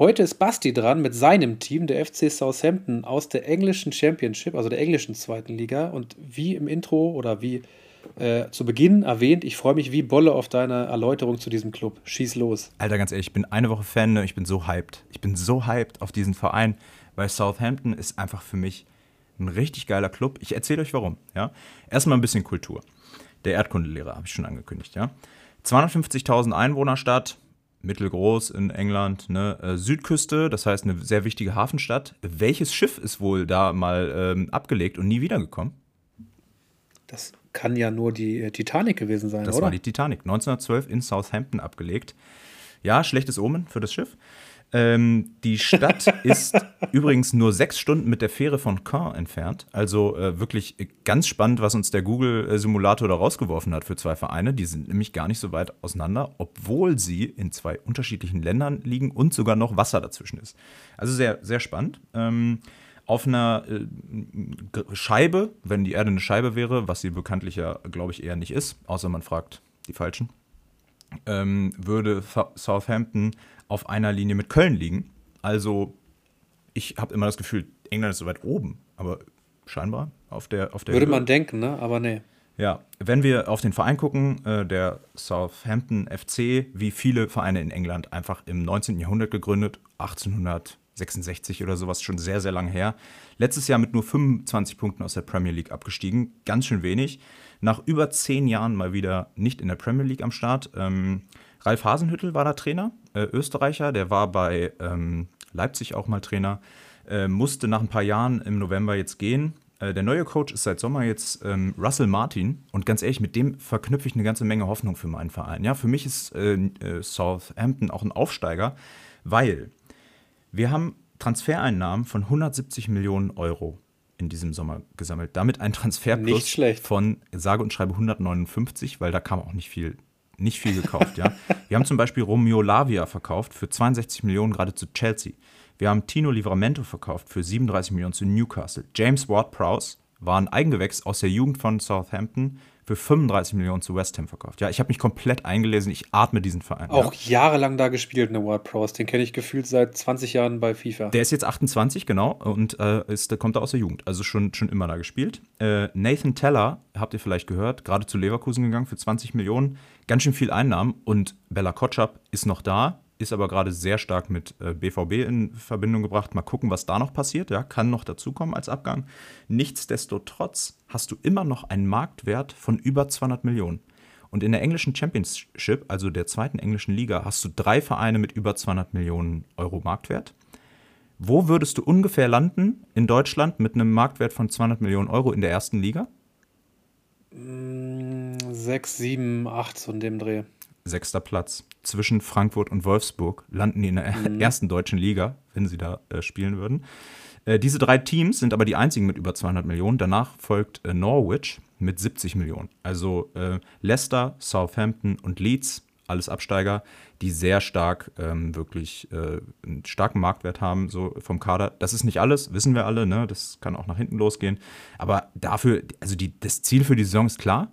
Heute ist Basti dran mit seinem Team, der FC Southampton aus der englischen Championship, also der englischen zweiten Liga. Und wie im Intro oder wie äh, zu Beginn erwähnt, ich freue mich wie Bolle auf deine Erläuterung zu diesem Club. Schieß los. Alter, ganz ehrlich, ich bin eine Woche Fan, ne? ich bin so hyped. Ich bin so hyped auf diesen Verein, weil Southampton ist einfach für mich ein richtig geiler Club. Ich erzähle euch warum. Ja? Erstmal ein bisschen Kultur. Der Erdkundelehrer, habe ich schon angekündigt. Ja? 250.000 Einwohnerstadt, mittelgroß in England, ne? Äh, Südküste, das heißt eine sehr wichtige Hafenstadt. Welches Schiff ist wohl da mal ähm, abgelegt und nie wiedergekommen? Das kann ja nur die äh, Titanic gewesen sein, das oder? Das war die Titanic, 1912 in Southampton abgelegt. Ja, schlechtes Omen für das Schiff. Ähm, die Stadt ist übrigens nur sechs Stunden mit der Fähre von Caen entfernt. Also äh, wirklich ganz spannend, was uns der Google-Simulator da rausgeworfen hat für zwei Vereine. Die sind nämlich gar nicht so weit auseinander, obwohl sie in zwei unterschiedlichen Ländern liegen und sogar noch Wasser dazwischen ist. Also sehr, sehr spannend. Ähm, auf einer äh, Scheibe, wenn die Erde eine Scheibe wäre, was sie bekanntlich ja, glaube ich, eher nicht ist, außer man fragt die Falschen, ähm, würde Southampton auf einer Linie mit Köln liegen. Also ich habe immer das Gefühl, England ist so weit oben, aber scheinbar auf der auf der Würde Höhe. man denken, ne? Aber nee. Ja, wenn wir auf den Verein gucken, äh, der Southampton FC, wie viele Vereine in England, einfach im 19. Jahrhundert gegründet, 1866 oder sowas, schon sehr, sehr lange her. Letztes Jahr mit nur 25 Punkten aus der Premier League abgestiegen, ganz schön wenig. Nach über zehn Jahren mal wieder nicht in der Premier League am Start. Ähm, Ralf Hasenhüttel war da Trainer, äh, Österreicher, der war bei ähm, Leipzig auch mal Trainer, äh, musste nach ein paar Jahren im November jetzt gehen. Äh, der neue Coach ist seit Sommer jetzt ähm, Russell Martin und ganz ehrlich, mit dem verknüpfe ich eine ganze Menge Hoffnung für meinen Verein. Ja, für mich ist äh, äh, Southampton auch ein Aufsteiger, weil wir haben Transfereinnahmen von 170 Millionen Euro in diesem Sommer gesammelt. Damit ein Transferplus von sage und schreibe 159, weil da kam auch nicht viel nicht viel gekauft, ja. Wir haben zum Beispiel Romeo Lavia verkauft für 62 Millionen gerade zu Chelsea. Wir haben Tino Livramento verkauft für 37 Millionen zu Newcastle. James Ward-Prowse war ein Eigengewächs aus der Jugend von Southampton für 35 Millionen zu West Ham verkauft. Ja, ich habe mich komplett eingelesen. Ich atme diesen Verein. Auch ja. jahrelang da gespielt, ne Ward Prowse. Den kenne ich gefühlt seit 20 Jahren bei FIFA. Der ist jetzt 28, genau, und äh, ist, kommt da aus der Jugend. Also schon, schon immer da gespielt. Äh, Nathan Teller, habt ihr vielleicht gehört, gerade zu Leverkusen gegangen für 20 Millionen. Ganz schön viel Einnahmen. Und Bella Kotschap ist noch da ist aber gerade sehr stark mit äh, BVB in Verbindung gebracht. Mal gucken, was da noch passiert. Ja, kann noch dazukommen als Abgang. Nichtsdestotrotz hast du immer noch einen Marktwert von über 200 Millionen. Und in der englischen Championship, also der zweiten englischen Liga, hast du drei Vereine mit über 200 Millionen Euro Marktwert. Wo würdest du ungefähr landen in Deutschland mit einem Marktwert von 200 Millionen Euro in der ersten Liga? 6, 7, 8 so in dem Dreh sechster Platz. Zwischen Frankfurt und Wolfsburg landen die in der mhm. ersten deutschen Liga, wenn sie da äh, spielen würden. Äh, diese drei Teams sind aber die einzigen mit über 200 Millionen. Danach folgt äh, Norwich mit 70 Millionen. Also äh, Leicester, Southampton und Leeds, alles Absteiger, die sehr stark ähm, wirklich äh, einen starken Marktwert haben, so vom Kader. Das ist nicht alles, wissen wir alle, ne? Das kann auch nach hinten losgehen. Aber dafür, also die, das Ziel für die Saison ist klar,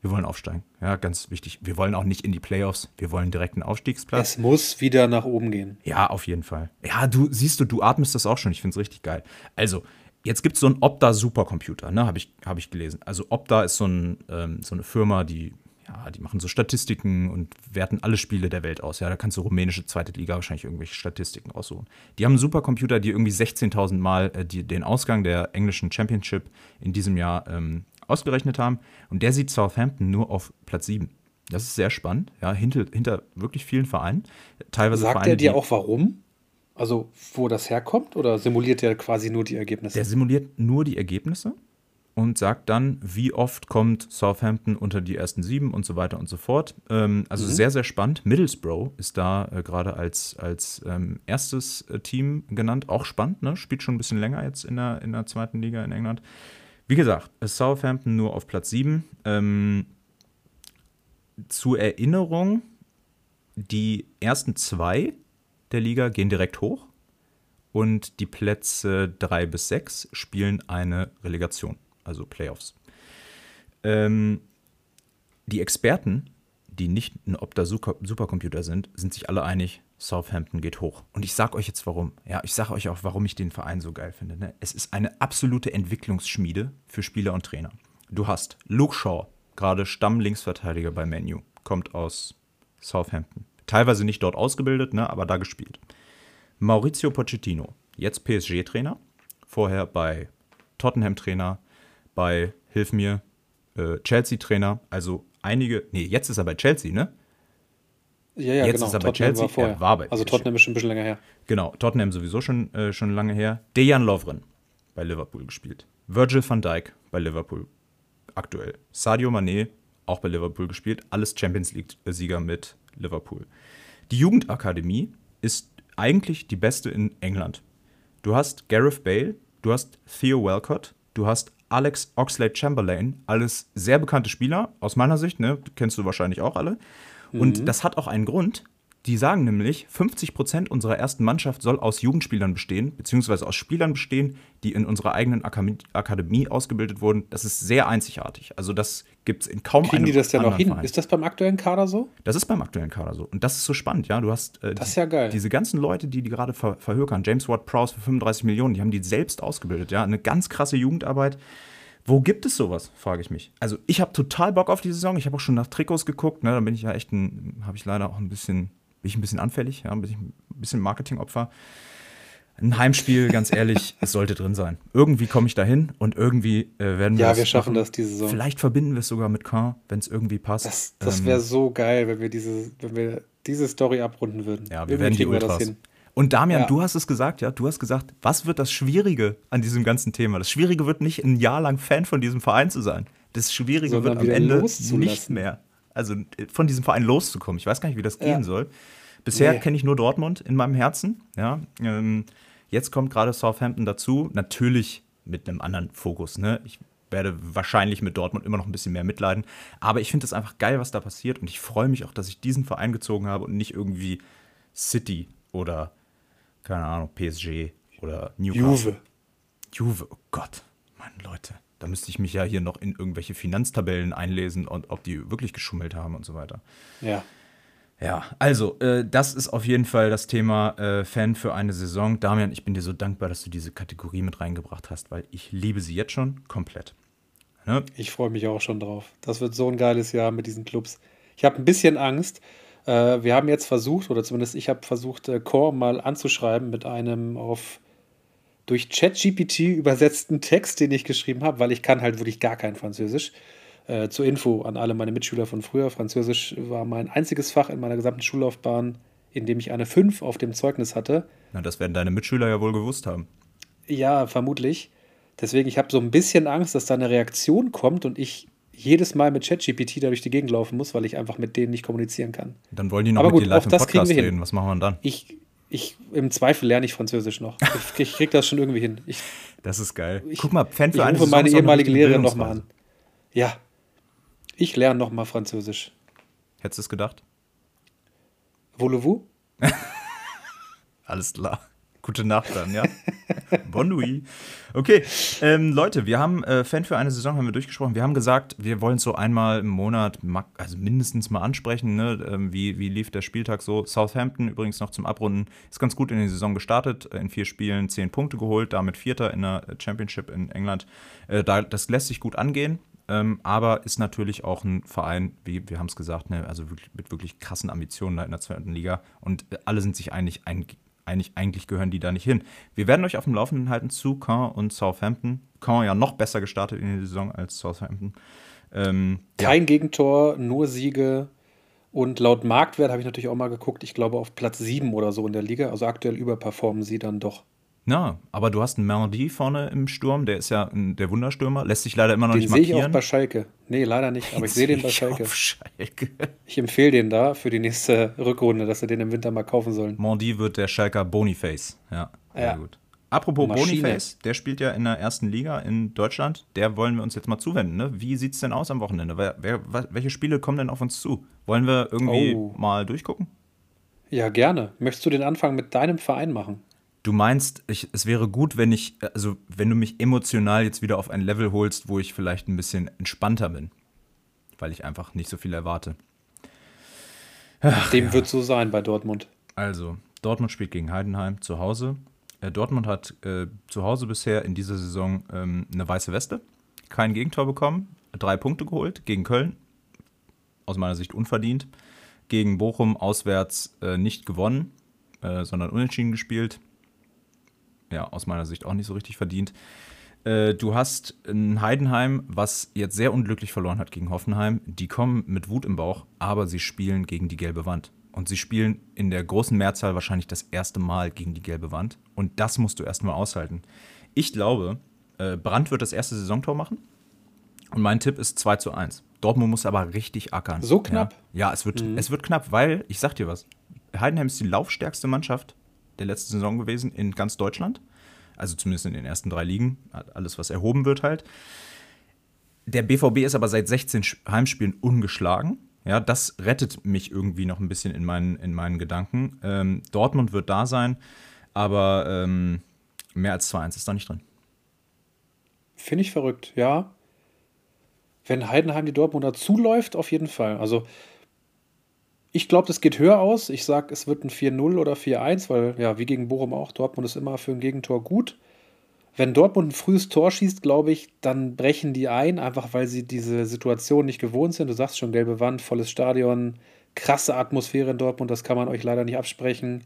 Wir wollen aufsteigen. Ja, ganz wichtig. Wir wollen auch nicht in die Playoffs. Wir wollen direkt einen Aufstiegsplatz. Es muss wieder nach oben gehen. Ja, auf jeden Fall. Ja, du siehst du, du atmest das auch schon. Ich finde es richtig geil. Also, jetzt gibt es so einen Opta-Supercomputer, ne? Habe ich, hab ich gelesen. Also, Opta ist so, ein, ähm, so eine Firma, die ja, die machen so Statistiken und werten alle Spiele der Welt aus. Ja, da kannst du rumänische zweite Liga wahrscheinlich irgendwelche Statistiken aussuchen. Die haben einen Supercomputer, die irgendwie 16.000 Mal äh, die, den Ausgang der englischen Championship in diesem Jahr ähm, ausgerechnet haben. Und der sieht Southampton nur auf Platz 7. Das ist sehr spannend, ja, hinter, hinter wirklich vielen Vereinen. Teilweise Sagt Vereine, er dir auch warum? Also, wo das herkommt? Oder simuliert er quasi nur die Ergebnisse? Der simuliert nur die Ergebnisse und sagt dann, wie oft kommt Southampton unter die ersten sieben und so weiter und so fort. Ähm, also mhm. sehr, sehr spannend. Middlesbrough ist da äh, gerade als, als ähm, erstes äh, Team genannt. Auch spannend, ne? Spielt schon ein bisschen länger jetzt in der, in der zweiten Liga in England. Wie gesagt, Southampton nur auf Platz sieben. Ähm, zur Erinnerung, die ersten zwei der Liga gehen direkt hoch und die Plätze drei bis sechs spielen eine Relegation also Playoffs. Ähm, die Experten, die nicht ein Opta Supercomputer sind, sind sich alle einig, Southampton geht hoch. Und ich sage euch jetzt warum. Ja, ich sage euch auch, warum ich den Verein so geil finde. Ne? Es ist eine absolute Entwicklungsschmiede für Spieler und Trainer. Du hast Luke Shaw, gerade Stammlinksverteidiger bei Menu, kommt aus Southampton. Teilweise nicht dort ausgebildet, ne, aber da gespielt. Maurizio Pochettino, jetzt PSG-Trainer, vorher bei Tottenham-Trainer, bei, hilf mir, äh, Chelsea-Trainer. Also einige, nee, jetzt ist er bei Chelsea, ne? Ja, ja, jetzt genau. ist er bei Tottenham Chelsea. War vorher. Er war bei also Tottenham ist schon ein bisschen länger her. Genau, Tottenham sowieso schon, äh, schon lange her. Dejan Lovren bei Liverpool gespielt. Virgil van Dijk bei Liverpool aktuell. Sadio Mané auch bei Liverpool gespielt. Alles Champions League-Sieger mit Liverpool. Die Jugendakademie ist eigentlich die beste in England. Du hast Gareth Bale, du hast Theo Walcott, du hast Alex Oxlade Chamberlain, alles sehr bekannte Spieler, aus meiner Sicht, ne? Kennst du wahrscheinlich auch alle. Und mhm. das hat auch einen Grund. Die sagen nämlich, 50 Prozent unserer ersten Mannschaft soll aus Jugendspielern bestehen, beziehungsweise aus Spielern bestehen, die in unserer eigenen Akademie ausgebildet wurden. Das ist sehr einzigartig. Also das gibt es in kaum Kriegen einem die das denn noch hin? Verein. Ist das beim aktuellen Kader so? Das ist beim aktuellen Kader so. Und das ist so spannend, ja. Du hast äh, das ist ja geil. diese ganzen Leute, die die gerade ver verhökern, James Ward Prowse für 35 Millionen, die haben die selbst ausgebildet, ja. Eine ganz krasse Jugendarbeit. Wo gibt es sowas, frage ich mich. Also ich habe total Bock auf die Saison. Ich habe auch schon nach Trikots geguckt. Ne? Da bin ich ja echt ein, habe ich leider auch ein bisschen, bin ich ein bisschen anfällig, ja, ein bisschen, ein bisschen Marketingopfer. Ein Heimspiel, ganz ehrlich, es sollte drin sein. Irgendwie komme ich da hin und irgendwie äh, werden wir. Ja, wir schaffen machen. das diese Saison. Vielleicht verbinden wir es sogar mit Caen, wenn es irgendwie passt. Das, das wäre ähm, so geil, wenn wir diese, wenn wir diese Story abrunden würden. Ja, wir irgendwie werden die Ultras. Und Damian, ja. du hast es gesagt, ja, du hast gesagt, was wird das Schwierige an diesem ganzen Thema? Das Schwierige wird nicht ein Jahr lang Fan von diesem Verein zu sein. Das Schwierige Sondern wird am Ende nicht mehr. Also von diesem Verein loszukommen. Ich weiß gar nicht, wie das gehen ja. soll. Bisher nee. kenne ich nur Dortmund in meinem Herzen. Ja, ähm, jetzt kommt gerade Southampton dazu. Natürlich mit einem anderen Fokus. Ne? Ich werde wahrscheinlich mit Dortmund immer noch ein bisschen mehr mitleiden. Aber ich finde es einfach geil, was da passiert. Und ich freue mich auch, dass ich diesen Verein gezogen habe und nicht irgendwie City oder keine Ahnung, PSG oder Newcastle. Juve. Juve, oh Gott, meine Leute. Da müsste ich mich ja hier noch in irgendwelche Finanztabellen einlesen und ob die wirklich geschummelt haben und so weiter. Ja. Ja, also, äh, das ist auf jeden Fall das Thema äh, Fan für eine Saison. Damian, ich bin dir so dankbar, dass du diese Kategorie mit reingebracht hast, weil ich liebe sie jetzt schon komplett. Ne? Ich freue mich auch schon drauf. Das wird so ein geiles Jahr mit diesen Clubs. Ich habe ein bisschen Angst, äh, wir haben jetzt versucht, oder zumindest ich habe versucht, äh, Core mal anzuschreiben mit einem auf durch ChatGPT übersetzten Text, den ich geschrieben habe, weil ich kann halt wirklich gar kein Französisch. Äh, zur Info an alle meine Mitschüler von früher. Französisch war mein einziges Fach in meiner gesamten Schullaufbahn, in dem ich eine 5 auf dem Zeugnis hatte. Na, das werden deine Mitschüler ja wohl gewusst haben. Ja, vermutlich. Deswegen, ich habe so ein bisschen Angst, dass da eine Reaktion kommt und ich jedes Mal mit ChatGPT da durch die Gegend laufen muss, weil ich einfach mit denen nicht kommunizieren kann. Dann wollen die noch Aber mit gut, dir live im Podcast reden. Was machen wir dann? Ich, ich, Im Zweifel lerne ich Französisch noch. Ich, ich krieg das schon irgendwie hin. Ich, das ist geil. Ich, Guck mal, Fan für ich rufe meine ehemalige Lehrerin nochmal an. Ja. Ich lerne nochmal Französisch. Hättest du es gedacht? Voulez-vous? Alles klar. Gute Nacht dann, ja? bon nuit. Okay, ähm, Leute, wir haben äh, Fan für eine Saison haben wir durchgesprochen. Wir haben gesagt, wir wollen es so einmal im Monat, also mindestens mal ansprechen. Ne? Ähm, wie, wie lief der Spieltag so? Southampton übrigens noch zum Abrunden ist ganz gut in die Saison gestartet, in vier Spielen zehn Punkte geholt, damit Vierter in der Championship in England. Äh, da, das lässt sich gut angehen. Ähm, aber ist natürlich auch ein Verein, wie wir haben es gesagt, ne, also wirklich, mit wirklich krassen Ambitionen in der zweiten Liga. Und alle sind sich einig, einig, eigentlich gehören die da nicht hin. Wir werden euch auf dem Laufenden halten zu Caen und Southampton. Caen ja noch besser gestartet in die Saison als Southampton. Ähm, Kein ja. Gegentor, nur Siege. Und laut Marktwert habe ich natürlich auch mal geguckt, ich glaube auf Platz 7 oder so in der Liga. Also aktuell überperformen sie dann doch. Ja, aber du hast einen Mendy vorne im Sturm, der ist ja ein, der Wunderstürmer, lässt sich leider immer noch den nicht markieren. Den sehe ich auch bei Schalke. Nee, leider nicht, aber ich sehe den bei Schalke. Schalke. Ich empfehle den da für die nächste Rückrunde, dass sie den im Winter mal kaufen sollen. Mendy wird der Schalker Boniface. Ja, sehr ja. gut. Apropos Maschine. Boniface, der spielt ja in der ersten Liga in Deutschland. Der wollen wir uns jetzt mal zuwenden. Ne? Wie sieht es denn aus am Wochenende? Wer, wer, welche Spiele kommen denn auf uns zu? Wollen wir irgendwie oh. mal durchgucken? Ja, gerne. Möchtest du den Anfang mit deinem Verein machen? Du meinst, ich, es wäre gut, wenn ich, also wenn du mich emotional jetzt wieder auf ein Level holst, wo ich vielleicht ein bisschen entspannter bin. Weil ich einfach nicht so viel erwarte. Ach, Dem ja. wird so sein bei Dortmund. Also, Dortmund spielt gegen Heidenheim zu Hause. Äh, Dortmund hat äh, zu Hause bisher in dieser Saison ähm, eine weiße Weste, kein Gegentor bekommen, drei Punkte geholt gegen Köln, aus meiner Sicht unverdient, gegen Bochum auswärts äh, nicht gewonnen, äh, sondern unentschieden gespielt, ja, aus meiner Sicht auch nicht so richtig verdient. Äh, du hast ein Heidenheim, was jetzt sehr unglücklich verloren hat gegen Hoffenheim. Die kommen mit Wut im Bauch, aber sie spielen gegen die gelbe Wand. Und sie spielen in der großen Mehrzahl wahrscheinlich das erste Mal gegen die gelbe Wand. Und das musst du erstmal aushalten. Ich glaube, äh, Brandt wird das erste Saisontor machen. Und mein Tipp ist 2 zu 1. Dortmund muss aber richtig ackern. So knapp? Ja, ja es, wird, mhm. es wird knapp, weil, ich sag dir was, Heidenheim ist die laufstärkste Mannschaft der letzten Saison gewesen in ganz Deutschland. Also zumindest in den ersten drei Ligen. Alles, was erhoben wird halt. Der BVB ist aber seit 16 Heimspielen ungeschlagen. Ja, das rettet mich irgendwie noch ein bisschen in meinen, in meinen Gedanken. Ähm, Dortmund wird da sein, aber ähm, mehr als 2-1 ist da nicht drin. Finde ich verrückt, ja. Wenn Heidenheim die Dortmunder zuläuft, auf jeden Fall. Also ich glaube, das geht höher aus. Ich sage, es wird ein 4-0 oder 4-1, weil, ja, wie gegen Bochum auch, Dortmund ist immer für ein Gegentor gut. Wenn Dortmund ein frühes Tor schießt, glaube ich, dann brechen die ein, einfach weil sie diese Situation nicht gewohnt sind. Du sagst schon, gelbe Wand, volles Stadion, krasse Atmosphäre in Dortmund, das kann man euch leider nicht absprechen.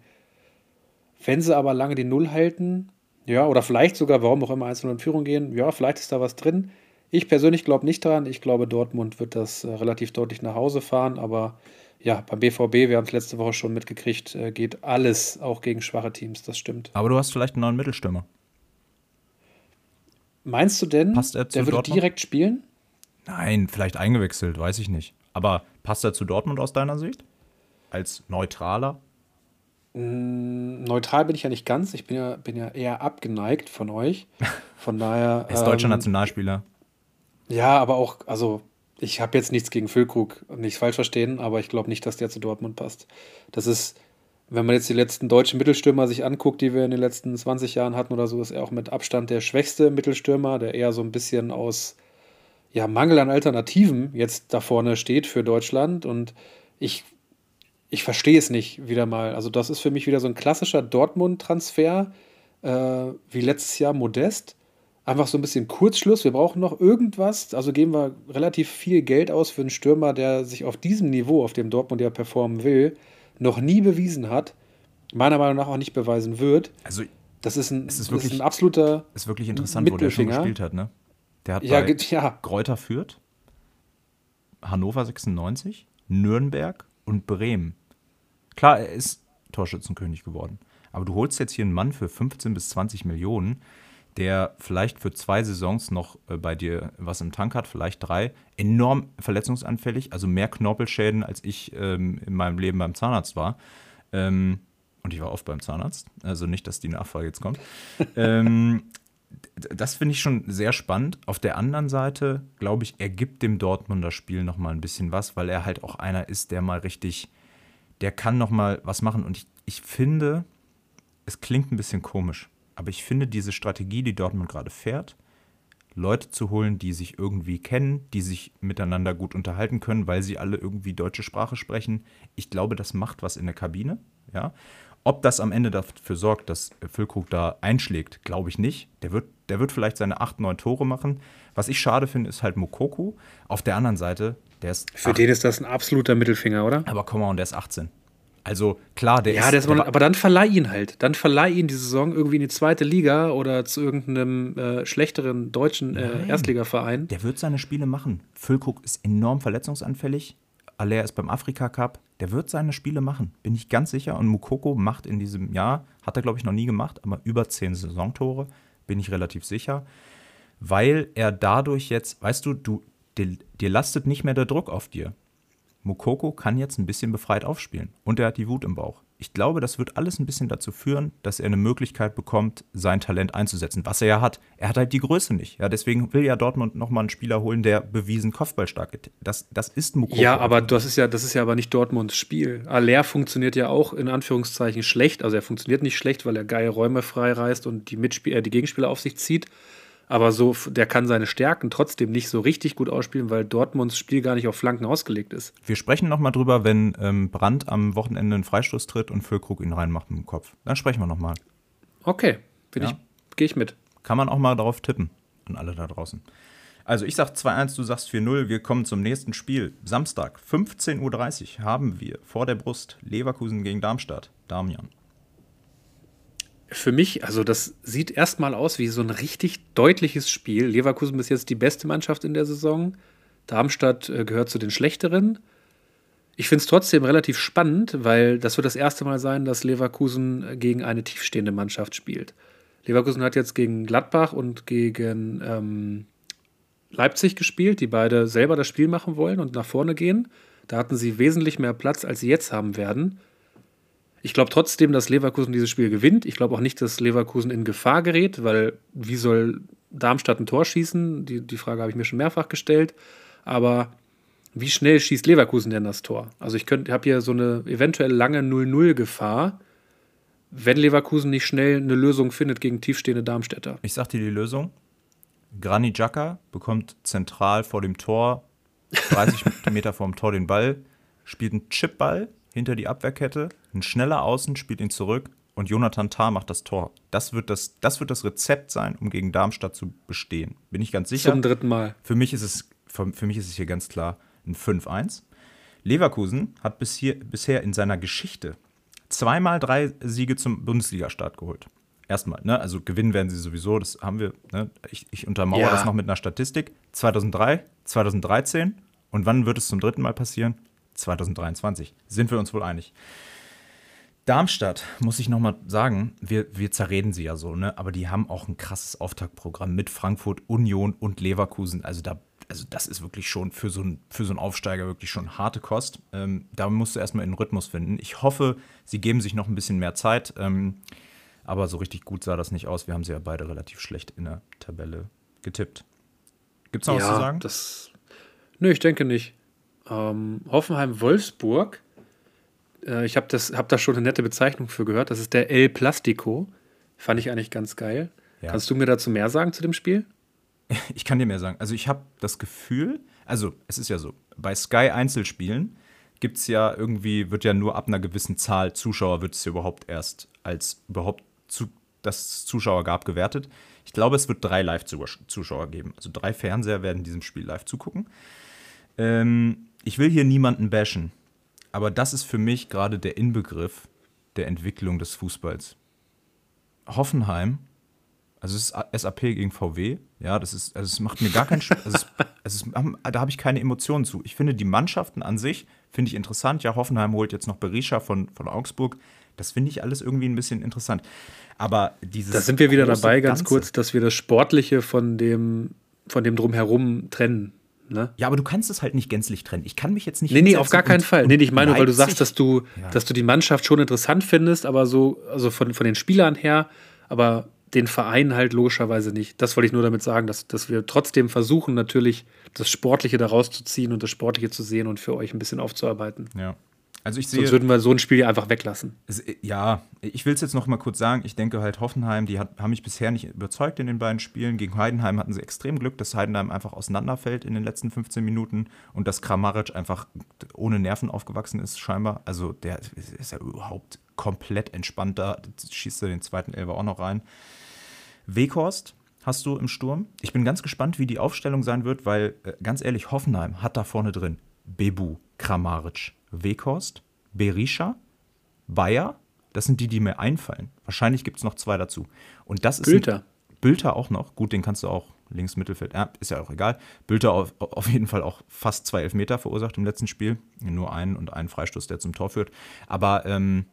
Wenn sie aber lange die Null halten, ja, oder vielleicht sogar, warum auch immer, einzeln in Führung gehen, ja, vielleicht ist da was drin. Ich persönlich glaube nicht dran. Ich glaube, Dortmund wird das äh, relativ deutlich nach Hause fahren, aber ja, beim BVB, wir haben es letzte Woche schon mitgekriegt, äh, geht alles auch gegen schwache Teams, das stimmt. Aber du hast vielleicht einen neuen Mittelstürmer. Meinst du denn, passt er zu der würde Dortmund? direkt spielen? Nein, vielleicht eingewechselt, weiß ich nicht. Aber passt er zu Dortmund aus deiner Sicht? Als Neutraler? Mm, neutral bin ich ja nicht ganz. Ich bin ja, bin ja eher abgeneigt von euch. Von daher. er ist deutscher ähm, Nationalspieler. Ja, aber auch, also ich habe jetzt nichts gegen Füllkrug, nicht falsch verstehen, aber ich glaube nicht, dass der zu Dortmund passt. Das ist, wenn man jetzt die letzten deutschen Mittelstürmer sich anguckt, die wir in den letzten 20 Jahren hatten oder so, ist er auch mit Abstand der schwächste Mittelstürmer, der eher so ein bisschen aus ja, Mangel an Alternativen jetzt da vorne steht für Deutschland. Und ich, ich verstehe es nicht wieder mal. Also, das ist für mich wieder so ein klassischer Dortmund-Transfer, äh, wie letztes Jahr Modest einfach so ein bisschen Kurzschluss. Wir brauchen noch irgendwas. Also geben wir relativ viel Geld aus für einen Stürmer, der sich auf diesem Niveau, auf dem Dortmund ja performen will, noch nie bewiesen hat. Meiner Meinung nach auch nicht beweisen wird. Also, das ist ein, es ist wirklich, ist ein absoluter. Ist wirklich interessant, wo der schon gespielt hat, ne? Der hat ja, bei ja. Kräuter Fürth, Hannover 96, Nürnberg und Bremen. Klar, er ist Torschützenkönig geworden. Aber du holst jetzt hier einen Mann für 15 bis 20 Millionen, der vielleicht für zwei Saisons noch äh, bei dir was im Tank hat, vielleicht drei, enorm verletzungsanfällig, also mehr Knorpelschäden, als ich ähm, in meinem Leben beim Zahnarzt war. Ähm, und ich war oft beim Zahnarzt, also nicht, dass die Nachfrage jetzt kommt. ähm, das finde ich schon sehr spannend. Auf der anderen Seite, glaube ich, er gibt dem Dortmunder Spiel noch mal ein bisschen was, weil er halt auch einer ist, der mal richtig, der kann noch mal was machen. Und ich, ich finde, es klingt ein bisschen komisch Aber ich finde diese Strategie, die Dortmund gerade fährt, Leute zu holen, die sich irgendwie kennen, die sich miteinander gut unterhalten können, weil sie alle irgendwie deutsche Sprache sprechen. Ich glaube, das macht was in der Kabine. Ja? Ob das am Ende dafür sorgt, dass Füllkrug da einschlägt, glaube ich nicht. Der wird, der wird vielleicht seine 8, 9 Tore machen. Was ich schade finde, ist halt Mokoko. Auf der anderen Seite, der ist. Für acht, den ist das ein absoluter Mittelfinger, oder? Aber komm mal, und der ist 18. Also klar, der ja, ist. Ja, aber dann verleih ihn halt. Dann verleih ihn die Saison irgendwie in die zweite Liga oder zu irgendeinem äh, schlechteren deutschen äh, Erstligaverein. Der wird seine Spiele machen. Füllkrug ist enorm verletzungsanfällig. Aller ist beim Afrika Cup. Der wird seine Spiele machen, bin ich ganz sicher. Und Mukoko macht in diesem Jahr, hat er glaube ich noch nie gemacht, aber über zehn Saisontore, bin ich relativ sicher. Weil er dadurch jetzt, weißt du, du dir, dir lastet nicht mehr der Druck auf dir. Mukoko kann jetzt ein bisschen befreit aufspielen und er hat die Wut im Bauch. Ich glaube, das wird alles ein bisschen dazu führen, dass er eine Möglichkeit bekommt, sein Talent einzusetzen, was er ja hat. Er hat halt die Größe nicht. Ja, deswegen will ja Dortmund nochmal einen Spieler holen, der bewiesen Kopfballstark ist. Das, das ist Mukoko. Ja, aber das ist ja, das ist ja aber nicht Dortmunds Spiel. Aller funktioniert ja auch in Anführungszeichen schlecht. Also er funktioniert nicht schlecht, weil er geile Räume freireißt und die, Mitspiel äh, die Gegenspieler auf sich zieht. Aber so, der kann seine Stärken trotzdem nicht so richtig gut ausspielen, weil Dortmunds Spiel gar nicht auf Flanken ausgelegt ist. Wir sprechen nochmal drüber, wenn ähm, Brandt am Wochenende einen Freistoß tritt und Füllkrug ihn reinmacht im Kopf. Dann sprechen wir nochmal. Okay, ja. ich, gehe ich mit. Kann man auch mal darauf tippen an alle da draußen. Also ich sag 2-1, du sagst 4-0. Wir kommen zum nächsten Spiel. Samstag, 15.30 Uhr haben wir vor der Brust Leverkusen gegen Darmstadt. Damian für mich, also das sieht erstmal aus wie so ein richtig deutliches Spiel. Leverkusen bis jetzt die beste Mannschaft in der Saison. Darmstadt äh, gehört zu den schlechteren. Ich finde es trotzdem relativ spannend, weil das wird das erste Mal sein, dass Leverkusen gegen eine tiefstehende Mannschaft spielt. Leverkusen hat jetzt gegen Gladbach und gegen ähm, Leipzig gespielt, die beide selber das Spiel machen wollen und nach vorne gehen. Da hatten sie wesentlich mehr Platz, als sie jetzt haben werden. Ich glaube trotzdem, dass Leverkusen dieses Spiel gewinnt. Ich glaube auch nicht, dass Leverkusen in Gefahr gerät, weil wie soll Darmstadt ein Tor schießen? Die, die Frage habe ich mir schon mehrfach gestellt. Aber wie schnell schießt Leverkusen denn das Tor? Also ich habe hier so eine eventuell lange 0-0-Gefahr, wenn Leverkusen nicht schnell eine Lösung findet gegen tiefstehende Darmstädter. Ich sag dir die Lösung. Granit Xhaka bekommt zentral vor dem Tor, 30 Meter vor dem Tor den Ball, spielt einen Chipball hinter die Abwehrkette, ein schneller Außen spielt ihn zurück und Jonathan Tah macht das Tor. Das wird das, das wird das Rezept sein, um gegen Darmstadt zu bestehen. Bin ich ganz sicher. Zum dritten Mal. Für mich ist es, für, für mich ist es hier ganz klar ein 5-1. Leverkusen hat bis hier, bisher in seiner Geschichte zweimal drei Siege zum Bundesliga-Start geholt. Erstmal, ne? also gewinnen werden sie sowieso, das haben wir. Ne? Ich, ich untermauere ja. das noch mit einer Statistik. 2003, 2013 und wann wird es zum dritten Mal passieren? 2023. Sind wir uns wohl einig. Darmstadt, muss ich nochmal sagen, wir, wir zerreden sie ja so, ne? aber die haben auch ein krasses Auftaktprogramm mit Frankfurt, Union und Leverkusen. Also, da, also das ist wirklich schon für so, ein, für so einen Aufsteiger wirklich schon harte Kost. Ähm, da musst du erstmal in den Rhythmus finden. Ich hoffe, sie geben sich noch ein bisschen mehr Zeit, ähm, aber so richtig gut sah das nicht aus. Wir haben sie ja beide relativ schlecht in der Tabelle getippt. Gibt es noch ja, was zu sagen? Das, nö, ich denke nicht. Ähm, Hoffenheim-Wolfsburg. Äh, ich habe hab da schon eine nette Bezeichnung für gehört. Das ist der El Plastico. Fand ich eigentlich ganz geil. Ja. Kannst du mir dazu mehr sagen zu dem Spiel? Ich kann dir mehr sagen. Also ich habe das Gefühl, also es ist ja so, bei Sky Einzelspielen gibt es ja irgendwie, wird ja nur ab einer gewissen Zahl Zuschauer wird es ja überhaupt erst als überhaupt zu, dass Zuschauer gab gewertet. Ich glaube, es wird drei Live-Zuschauer geben. Also drei Fernseher werden diesem Spiel live zugucken. Ähm, ich will hier niemanden bashen, aber das ist für mich gerade der Inbegriff der Entwicklung des Fußballs. Hoffenheim, also es ist SAP gegen VW, ja, das ist, also es macht mir gar keinen Spaß. Also es, also da habe ich keine Emotionen zu. Ich finde die Mannschaften an sich, finde ich interessant. Ja, Hoffenheim holt jetzt noch Berisha von, von Augsburg. Das finde ich alles irgendwie ein bisschen interessant. Aber dieses. Da sind wir wieder dabei, ganz Ganze. kurz, dass wir das Sportliche von dem, von dem Drumherum trennen. Ne? Ja, aber du kannst es halt nicht gänzlich trennen. Ich kann mich jetzt nicht. Nee, nee, auf gar keinen Fall. Nee, ich meine, weil du sagst, dass du, ja. dass du die Mannschaft schon interessant findest, aber so, also von, von den Spielern her, aber den Verein halt logischerweise nicht. Das wollte ich nur damit sagen, dass, dass wir trotzdem versuchen, natürlich das Sportliche daraus zu ziehen und das Sportliche zu sehen und für euch ein bisschen aufzuarbeiten. Ja. Also ich sehe, Sonst würden wir so ein Spiel einfach weglassen. es, ja, ich will es jetzt noch mal kurz sagen. Ich denke halt, Hoffenheim, die hat, haben mich bisher nicht überzeugt in den beiden Spielen. Gegen Heidenheim hatten sie extrem Glück, dass Heidenheim einfach auseinanderfällt in den letzten 15 Minuten und dass Kramaric einfach ohne Nerven aufgewachsen ist, scheinbar. Also der ist ja überhaupt komplett entspannt da. Schießt er den zweiten Elfer auch noch rein. Weghorst hast du im Sturm. Ich bin ganz gespannt, wie die Aufstellung sein wird, weil, äh, ganz ehrlich, Hoffenheim hat da vorne drin Bebu, Kramaric, Weghorst, Berisha, Bayer. Das sind die, die mir einfallen. Wahrscheinlich gibt es noch zwei dazu. Und das ist. Bülter. Bülter auch noch. Gut, den kannst du auch links Mittelfeld. Ja, ist ja auch egal. Bülter auf, auf jeden Fall auch fast zwei Elfmeter verursacht im letzten Spiel. Nur einen und einen Freistoß, der zum Tor führt. Aber ähm,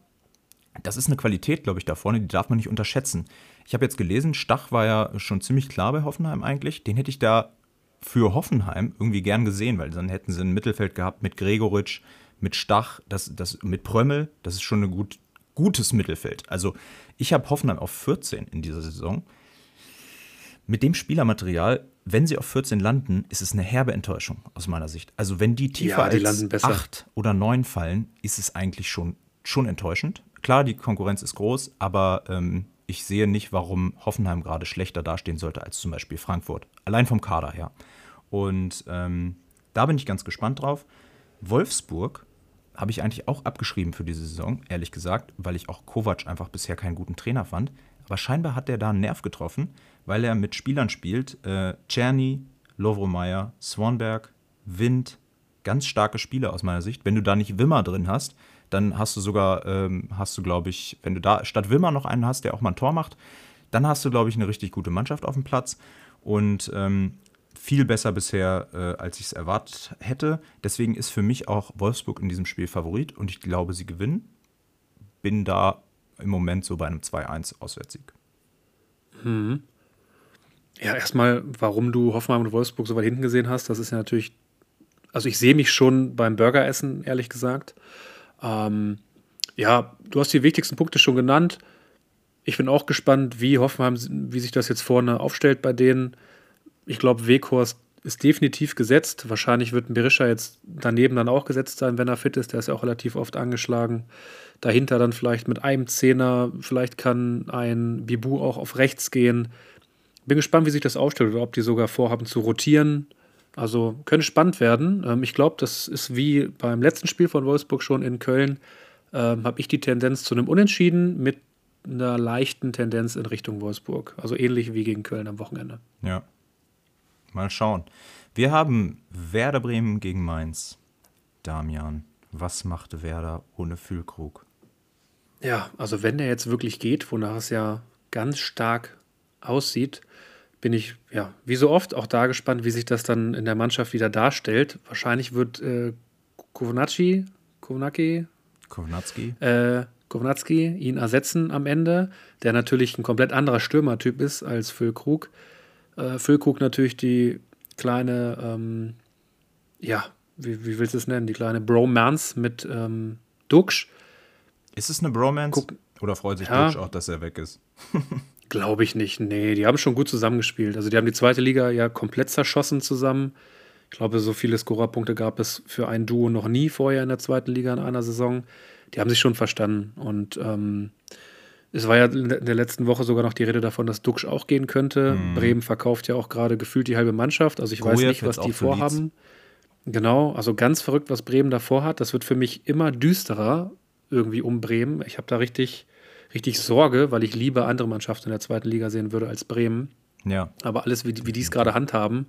das ist eine Qualität, glaube ich, da vorne, die darf man nicht unterschätzen. Ich habe jetzt gelesen, Stach war ja schon ziemlich klar bei Hoffenheim eigentlich. Den hätte ich da für Hoffenheim irgendwie gern gesehen, weil dann hätten sie ein Mittelfeld gehabt mit Gregoritsch, mit Stach, das, das, mit Prömmel. Das ist schon ein gut, gutes Mittelfeld. Also ich habe Hoffenheim auf 14 in dieser Saison. Mit dem Spielermaterial, wenn sie auf 14 landen, ist es eine herbe Enttäuschung aus meiner Sicht. Also wenn die tiefer Ja, die als landen besser. 8 oder 9 fallen, ist es eigentlich schon, schon enttäuschend. Klar, die Konkurrenz ist groß, aber ähm, ich sehe nicht, warum Hoffenheim gerade schlechter dastehen sollte als zum Beispiel Frankfurt. Allein vom Kader her. Und ähm, da bin ich ganz gespannt drauf. Wolfsburg habe ich eigentlich auch abgeschrieben für diese Saison, ehrlich gesagt, weil ich auch Kovac einfach bisher keinen guten Trainer fand. Aber scheinbar hat er da einen Nerv getroffen, weil er mit Spielern spielt. Äh, Czerny, Lovromeyer, Swanberg, Wind, ganz starke Spieler aus meiner Sicht. Wenn du da nicht Wimmer drin hast, dann hast du sogar, ähm, hast du, glaube ich, wenn du da statt Wimmer noch einen hast, der auch mal ein Tor macht, dann hast du, glaube ich, eine richtig gute Mannschaft auf dem Platz. Und ähm, viel besser bisher, äh, als ich es erwartet hätte. Deswegen ist für mich auch Wolfsburg in diesem Spiel Favorit und ich glaube, sie gewinnen. Bin da im Moment so bei einem 2-1 Auswärtssieg. Ja, erstmal, warum du Hoffenheim und Wolfsburg so weit hinten gesehen hast, das ist ja natürlich. Also, ich sehe mich schon beim Burgeressen, ehrlich gesagt. Ähm, ja, du hast die wichtigsten Punkte schon genannt. Ich bin auch gespannt, wie Hoffenheim, wie sich das jetzt vorne aufstellt bei denen. Ich glaube, Weghorst ist definitiv gesetzt. Wahrscheinlich wird ein Berisha jetzt daneben dann auch gesetzt sein, wenn er fit ist. Der ist ja auch relativ oft angeschlagen. Dahinter dann vielleicht mit einem Zehner. Vielleicht kann ein Bibu auch auf rechts gehen. Bin gespannt, wie sich das aufstellt oder ob die sogar vorhaben zu rotieren. Also könnte spannend werden. Ähm, ich glaube, das ist wie beim letzten Spiel von Wolfsburg schon in Köln. Ähm, Habe ich die Tendenz zu einem Unentschieden mit einer leichten Tendenz in Richtung Wolfsburg. Also ähnlich wie gegen Köln am Wochenende. Ja. Mal schauen. Wir haben Werder Bremen gegen Mainz. Damian, was macht Werder ohne Füllkrug? Ja, also wenn der jetzt wirklich geht, wonach es ja ganz stark aussieht, bin ich, ja, wie so oft auch da gespannt, wie sich das dann in der Mannschaft wieder darstellt. Wahrscheinlich wird äh, Kovnacki, Kovnacki, Kovnatski? äh, Kovnatski ihn ersetzen am Ende, der natürlich ein komplett anderer Stürmertyp ist als Füllkrug. Äh, Füllkrug natürlich die kleine, ähm, ja, wie, wie willst du es nennen, die kleine Bromance mit ähm, Duxch. Ist es eine Bromance? Guck- Oder freut sich Ja. Dutsch auch, dass er weg ist? Glaube ich nicht. Nee, die haben schon gut zusammengespielt. Also die haben die zweite Liga ja komplett zerschossen zusammen. Ich glaube, so viele Scorerpunkte gab es für ein Duo noch nie vorher in der zweiten Liga in einer Saison. Die haben sich schon verstanden. Und ähm, es war ja in der letzten Woche sogar noch die Rede davon, dass Duxch auch gehen könnte. Bremen verkauft ja auch gerade gefühlt die halbe Mannschaft. Also ich weiß Grujew nicht, was die vorhaben. Genau, also ganz verrückt, was Bremen davor hat. Das wird für mich immer düsterer irgendwie um Bremen. Ich habe da richtig, richtig Sorge, weil ich lieber andere Mannschaften in der zweiten Liga sehen würde als Bremen. Ja. Aber alles, wie, die- wie die es gerade handhaben,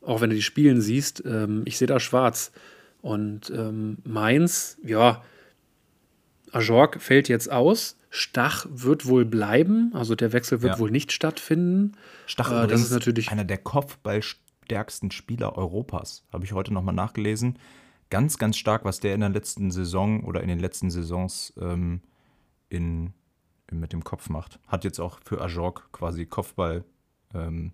auch wenn du die Spielen siehst, ähm, ich sehe da schwarz. Und ähm, Mainz, ja, Ajorg fällt jetzt aus. Stach wird wohl bleiben, also der Wechsel wird Ja. wohl nicht stattfinden. Stach Äh, das ist natürlich- einer der kopfballstärksten Spieler Europas. Habe ich heute nochmal nachgelesen. Ganz, ganz stark, was der in der letzten Saison oder in den letzten Saisons ähm, in, mit dem Kopf macht. Hat jetzt auch für Ajorg quasi Kopfball ähm,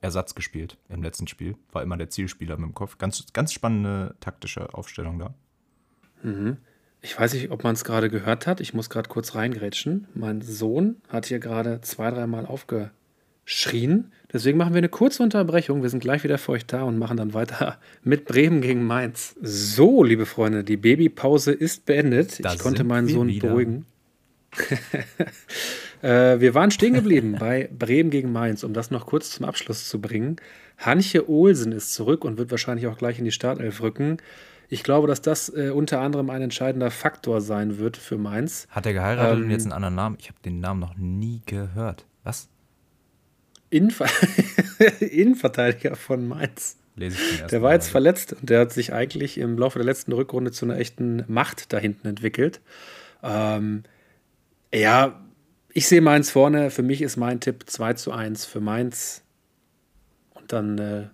Ersatz gespielt im letzten Spiel. War immer der Zielspieler mit dem Kopf. Ganz, ganz spannende taktische Aufstellung da. Ich weiß nicht, ob man es gerade gehört hat. Ich muss gerade kurz reingrätschen. Mein Sohn hat hier gerade zwei, dreimal aufge, schrien. Deswegen machen wir eine kurze Unterbrechung. Wir sind gleich wieder für euch da und machen dann weiter mit Bremen gegen Mainz. So, liebe Freunde, die Babypause ist beendet. Da ich konnte meinen Sohn wieder. beruhigen. äh, wir waren stehen geblieben bei Bremen gegen Mainz, um das noch kurz zum Abschluss zu bringen. Hanche Olsen ist zurück und wird wahrscheinlich auch gleich in die Startelf rücken. Ich glaube, dass das äh, unter anderem ein entscheidender Faktor sein wird für Mainz. Hat er geheiratet Ähm, und jetzt einen anderen Namen? Ich habe den Namen noch nie gehört. Was? Innenver Innenverteidiger von Mainz. Lese ich den Der war jetzt verletzt und der hat sich eigentlich im Laufe der letzten Rückrunde zu einer echten Macht da hinten entwickelt. Ähm, ja, ich sehe Mainz vorne. Für mich ist mein Tipp 2 zu 1 für Mainz. Und dann äh,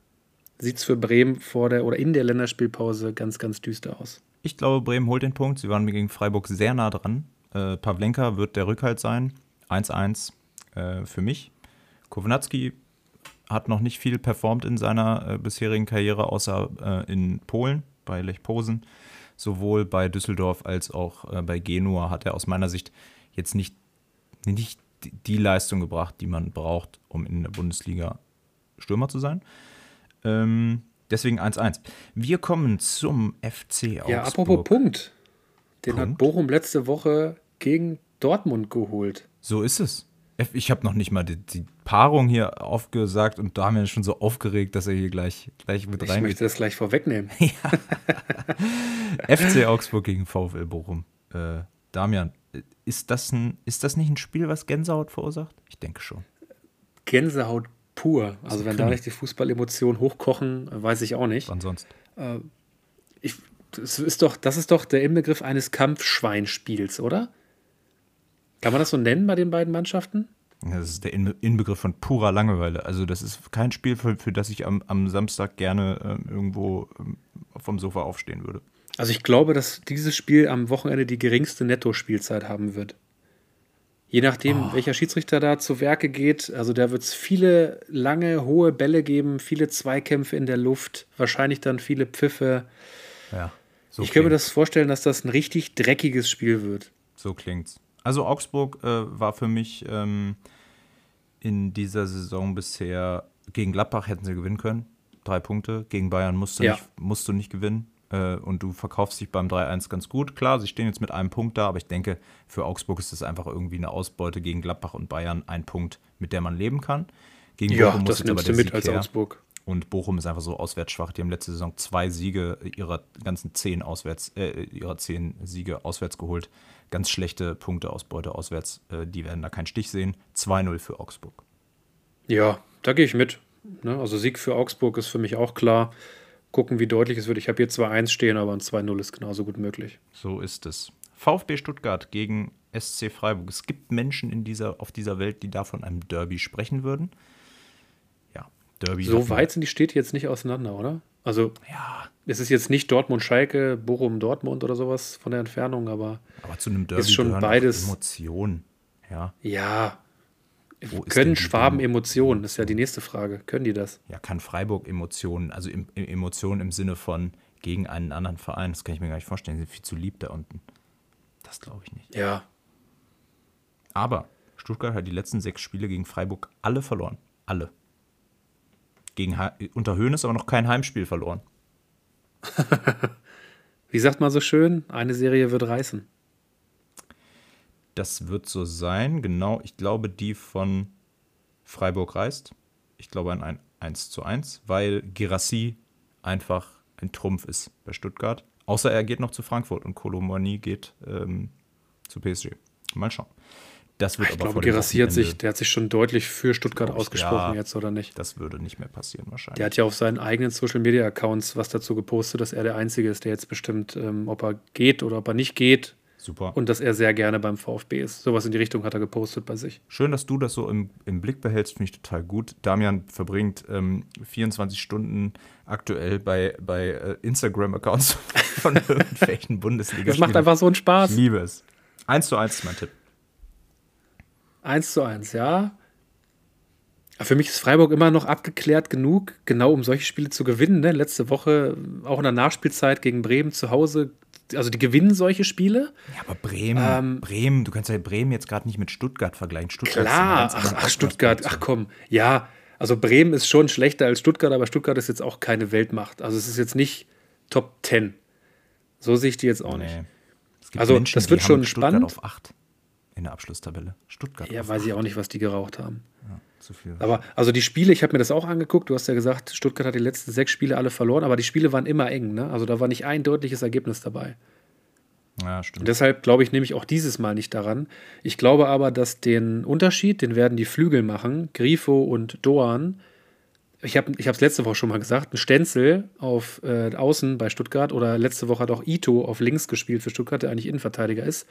sieht es für Bremen vor der oder in der Länderspielpause ganz, ganz düster aus. Ich glaube, Bremen holt den Punkt. Sie waren gegen Freiburg sehr nah dran. Äh, Pavlenka wird der Rückhalt sein. 1-1 äh, für mich. Kownacki hat noch nicht viel performt in seiner äh, bisherigen Karriere, außer äh, in Polen bei Lech Posen. Sowohl bei Düsseldorf als auch äh, bei Genua hat er aus meiner Sicht jetzt nicht, nicht die- Leistung gebracht, die man braucht, um in der Bundesliga Stürmer zu sein. Ähm, deswegen 1-1. Wir kommen zum FC Augsburg. Ja, apropos Punkt. Den hat Punkt? Bochum letzte Woche gegen Dortmund geholt. So ist es. Ich habe noch nicht mal die, die Paarung hier aufgesagt und da haben wir schon so aufgeregt, dass er hier gleich, gleich mit Ich reingeht. möchte das gleich vorwegnehmen. FC Augsburg gegen VfL Bochum. Äh, Damian, ist das, ein, ist das nicht ein Spiel, was Gänsehaut verursacht? Ich denke schon. Gänsehaut pur. Also ein wenn da Krimi. nicht die Fußballemotionen hochkochen, äh, weiß ich auch nicht. Wann sonst? Ich, das, ist doch, das ist doch der Inbegriff eines Kampfschweinspiels, oder? Kann man das so nennen bei den beiden Mannschaften? Das ist der In Inbegriff von purer Langeweile. Also das ist kein Spiel, für, für das ich am, am Samstag gerne ähm, irgendwo ähm, vom Sofa aufstehen würde. Also ich glaube, dass dieses Spiel am Wochenende die geringste Netto-Spielzeit haben wird. Je nachdem, Oh. welcher Schiedsrichter da zu Werke geht, also da wird es viele lange, hohe Bälle geben, viele Zweikämpfe in der Luft, wahrscheinlich dann viele Pfiffe. Ja, so ich kann mir das vorstellen, dass das ein richtig dreckiges Spiel wird. So klingt's. Also Augsburg äh, war für mich ähm, in dieser Saison bisher gegen Gladbach hätten sie gewinnen können. Drei Punkte. Gegen Bayern musst du, Ja. nicht, musst du nicht gewinnen. Äh, und du verkaufst dich beim 3-1 ganz gut. Klar, sie stehen jetzt mit einem Punkt da, aber ich denke, für Augsburg ist das einfach irgendwie eine Ausbeute gegen Gladbach und Bayern. Ein Punkt, mit der man leben kann. Gegen Ja, Bochum muss das aber nimmst du mit Sieg als her. Augsburg. Und Bochum ist einfach so auswärts schwach. Die haben letzte Saison zwei Siege ihrer ganzen zehn auswärts, äh, ihrer zehn Siege auswärts geholt. Ganz schlechte Punkteausbeute auswärts. Äh, die werden da keinen Stich sehen. 2-0 für Augsburg. Ja, da gehe ich mit. Ne? Also Sieg für Augsburg ist für mich auch klar. Gucken, wie deutlich es wird. Ich habe hier 2-1 stehen, aber ein 2-0 ist genauso gut möglich. So ist es. VfB Stuttgart gegen SC Freiburg. Es gibt Menschen in dieser, auf dieser Welt, die da von einem Derby sprechen würden. Ja, Derby. So weit sind die Städte jetzt nicht auseinander, oder? Also Ja, es ist jetzt nicht Dortmund-Schalke, Bochum-Dortmund oder sowas von der Entfernung, aber aber zu einem Derby Ist schon beides- Emotionen. Ja, ja. Können Schwaben Emotionen? Das ist ja die nächste Frage. Können die das? ja, kann Freiburg Emotionen, also im, im- Emotionen im Sinne von gegen einen anderen Verein, das kann ich mir gar nicht vorstellen. Die sind viel zu lieb da unten. Das glaube ich nicht. Ja. Aber Stuttgart hat die letzten sechs Spiele gegen Freiburg alle verloren. Alle. Gegen, Hei- unter Hoeneß aber noch kein Heimspiel verloren. Wie sagt man so schön? Eine Serie wird reißen. Das wird so sein, genau. Ich glaube, die von Freiburg reist. Ich glaube an ein 1 zu 1, weil Girassi einfach ein Trumpf ist bei Stuttgart. Außer er geht noch zu Frankfurt und Kolomani geht ähm, zu PSG. Mal schauen. Das wird Ich aber glaube, Gerassi hat sich, der hat sich schon deutlich für Stuttgart ich, ausgesprochen ja. jetzt, oder nicht? Das würde nicht mehr passieren wahrscheinlich. Der hat ja auf seinen eigenen Social Media Accounts was dazu gepostet, dass er der Einzige ist, der jetzt bestimmt, ähm, ob er geht oder ob er nicht geht Super. und dass er sehr gerne beim VfB ist. Sowas in die Richtung hat er gepostet bei sich. Schön, dass du das so im, im Blick behältst, finde ich total gut. Damian verbringt ähm, 24 Stunden aktuell bei, bei äh, Instagram-Accounts von irgendwelchen bundesliga Das macht einfach so einen Ich Spaß. liebe es. 1 zu 1 ist mein Tipp. 1 zu 1, ja. Für mich ist Freiburg immer noch abgeklärt genug, genau um solche Spiele zu gewinnen. Ne? Letzte Woche, auch in der Nachspielzeit gegen Bremen zu Hause, also die gewinnen solche Spiele. Ja, aber Bremen, ähm, Bremen, du kannst ja Bremen jetzt gerade nicht mit Stuttgart vergleichen. Stuttgart klar, ach, ach Stuttgart, ach komm, ja, also Bremen ist schon schlechter als Stuttgart, aber Stuttgart ist jetzt auch keine Weltmacht. Also es ist jetzt nicht Top 10. So sehe ich die jetzt auch nee. nicht. also Menschen, das wird schon Stuttgart spannend. auf 8 in der Abschlusstabelle. Stuttgart. Ja, weiß 8. ich auch nicht, was die geraucht haben. Zu viel. Aber also die Spiele, ich habe mir das auch angeguckt. Du hast ja gesagt, Stuttgart hat die letzten sechs Spiele alle verloren, aber die Spiele waren immer eng. Ne? Also da war nicht ein deutliches Ergebnis dabei. Ja, stimmt. Und deshalb glaube ich nämlich auch dieses Mal nicht daran. Ich glaube aber, dass den Unterschied, den werden die Flügel machen, Grifo und Doan. Ich habe es letzte Woche schon mal gesagt, ein Stenzel auf äh, Außen bei Stuttgart oder letzte Woche hat auch Ito auf links gespielt für Stuttgart, der eigentlich Innenverteidiger ist.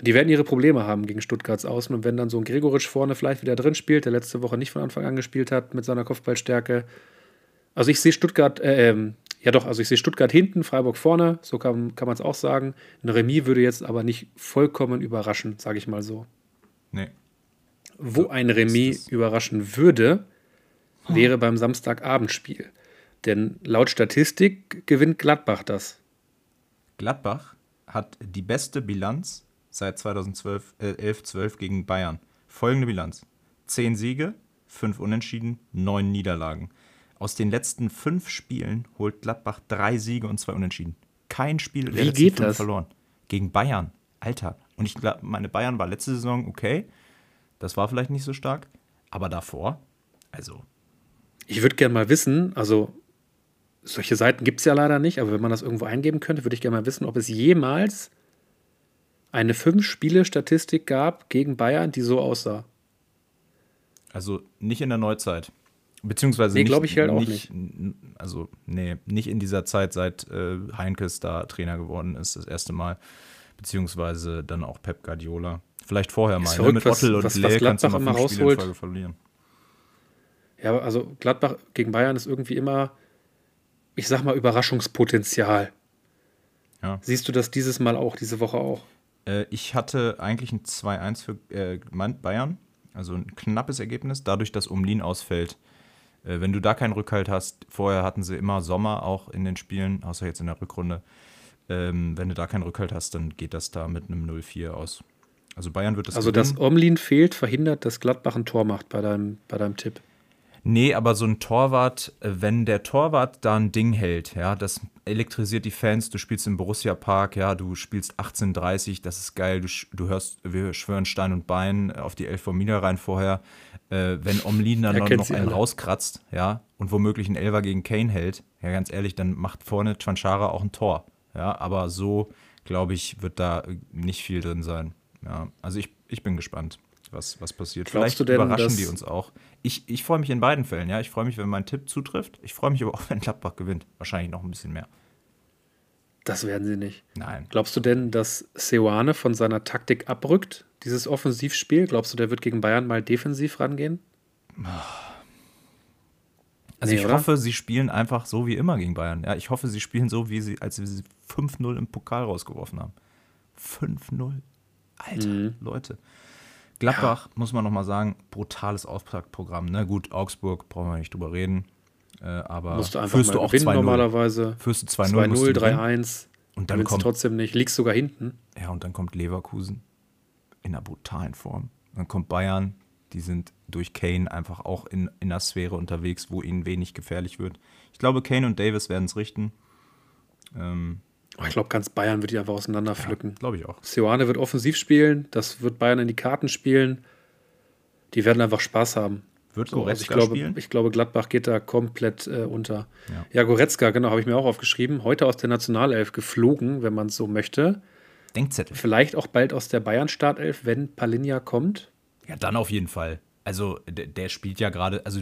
Die werden ihre Probleme haben gegen Stuttgarts Außen und wenn dann so ein Gregoritsch vorne vielleicht wieder drin spielt, der letzte Woche nicht von Anfang an gespielt hat mit seiner Kopfballstärke. Also ich sehe Stuttgart, äh, ähm, ja, doch, also ich sehe Stuttgart hinten, Freiburg vorne, so kann, kann man es auch sagen. Ein Remis würde jetzt aber nicht vollkommen überraschen, sage ich mal so. Nee. Wo so ein Remis überraschen würde, wäre beim Samstagabendspiel. Denn laut Statistik gewinnt Gladbach das. Gladbach hat die beste Bilanz seit 2012, äh, 11, 12 gegen Bayern. Folgende Bilanz: 10 Siege, 5 Unentschieden, 9 Niederlagen. Aus den letzten fünf Spielen holt Gladbach drei Siege und zwei Unentschieden. Kein Spiel der Wie letzten geht das? verloren. Gegen Bayern. Alter. Und ich glaube, meine Bayern war letzte Saison okay. Das war vielleicht nicht so stark. Aber davor, also. Ich würde gerne mal wissen, also solche Seiten gibt es ja leider nicht, aber wenn man das irgendwo eingeben könnte, würde ich gerne mal wissen, ob es jemals eine Fünf-Spiele-Statistik gab gegen Bayern, die so aussah. Also nicht in der Neuzeit. Beziehungsweise nee, glaube ich halt auch nicht. Also, nee, nicht in dieser Zeit, seit äh, Heinkes da Trainer geworden ist, das erste Mal. Beziehungsweise dann auch Pep Guardiola. Vielleicht vorher mal. Verrückt, ne? Mit Ottel und was, Lell kannst du mal fünf Spiele in Folge verlieren. Ja, also Gladbach gegen Bayern ist irgendwie immer, ich sag mal, Überraschungspotenzial. Ja. Siehst du das dieses Mal auch, diese Woche auch? Äh, ich hatte eigentlich ein 2-1 für äh, Bayern, also ein knappes Ergebnis, dadurch, dass Umlin ausfällt äh, wenn du da keinen Rückhalt hast, vorher hatten sie immer Sommer auch in den Spielen, außer jetzt in der Rückrunde. Ähm, wenn du da keinen Rückhalt hast, dann geht das da mit einem 0-4 aus. Also Bayern wird das Also, gewinnen. dass Omlin fehlt, verhindert, dass Gladbach ein Tor macht bei deinem, bei deinem Tipp. Nee, aber so ein Torwart, äh, wenn der Torwart da ein Ding hält, ja, das elektrisiert die Fans, du spielst im Borussia Park, ja, du spielst 18:30, das ist geil, du, du hörst, wir schwören Stein und Bein auf die Elf vom Niederrhein vorher äh, wenn Omlin dann noch, noch einen alle. rauskratzt, ja, und womöglich einen Elver gegen Kane hält, ja, ganz ehrlich, dann macht vorne Chanchara auch ein Tor. Ja, aber so, glaube ich, wird da nicht viel drin sein. Ja, also ich, ich bin gespannt, was, was passiert. Glaubst Vielleicht denn, überraschen die uns auch. Ich, ich freue mich in beiden Fällen, ja. Ich freue mich, wenn mein Tipp zutrifft. Ich freue mich aber auch, wenn Gladbach gewinnt. Wahrscheinlich noch ein bisschen mehr. Das werden sie nicht. Nein. Glaubst du denn, dass Seoane von seiner Taktik abrückt, dieses Offensivspiel? Glaubst du, der wird gegen Bayern mal defensiv rangehen? Also nee, ich oder? hoffe, sie spielen einfach so wie immer gegen Bayern. Ja, ich hoffe, sie spielen so, wie sie, als sie 5-0 im Pokal rausgeworfen haben. 5-0. Alter, mhm. Leute. Gladbach, ja. muss man nochmal sagen, brutales Auftaktprogramm. Ne? Gut, Augsburg, brauchen wir nicht drüber reden. Äh, aber musst du einfach führst du auch 2-0 normalerweise. Führst du 2-0, 3-1. Und dann kommt trotzdem nicht, liegst sogar hinten. Ja, und dann kommt Leverkusen in einer brutalen Form. Dann kommt Bayern, die sind durch Kane einfach auch in, in einer Sphäre unterwegs, wo ihnen wenig gefährlich wird. Ich glaube, Kane und Davis werden es richten. Ähm, ich glaube, ganz Bayern wird die einfach auseinanderpflücken. Ja, glaube ich auch. Sioane wird offensiv spielen, das wird Bayern in die Karten spielen. Die werden einfach Spaß haben. Wird so, also ich glaube, spielen? Ich glaube, Gladbach geht da komplett äh, unter. Ja. ja, Goretzka, genau, habe ich mir auch aufgeschrieben. Heute aus der Nationalelf geflogen, wenn man es so möchte. Denkzettel. Vielleicht auch bald aus der Bayern-Startelf, wenn Palinja kommt. Ja, dann auf jeden Fall. Also, der, der spielt ja gerade, also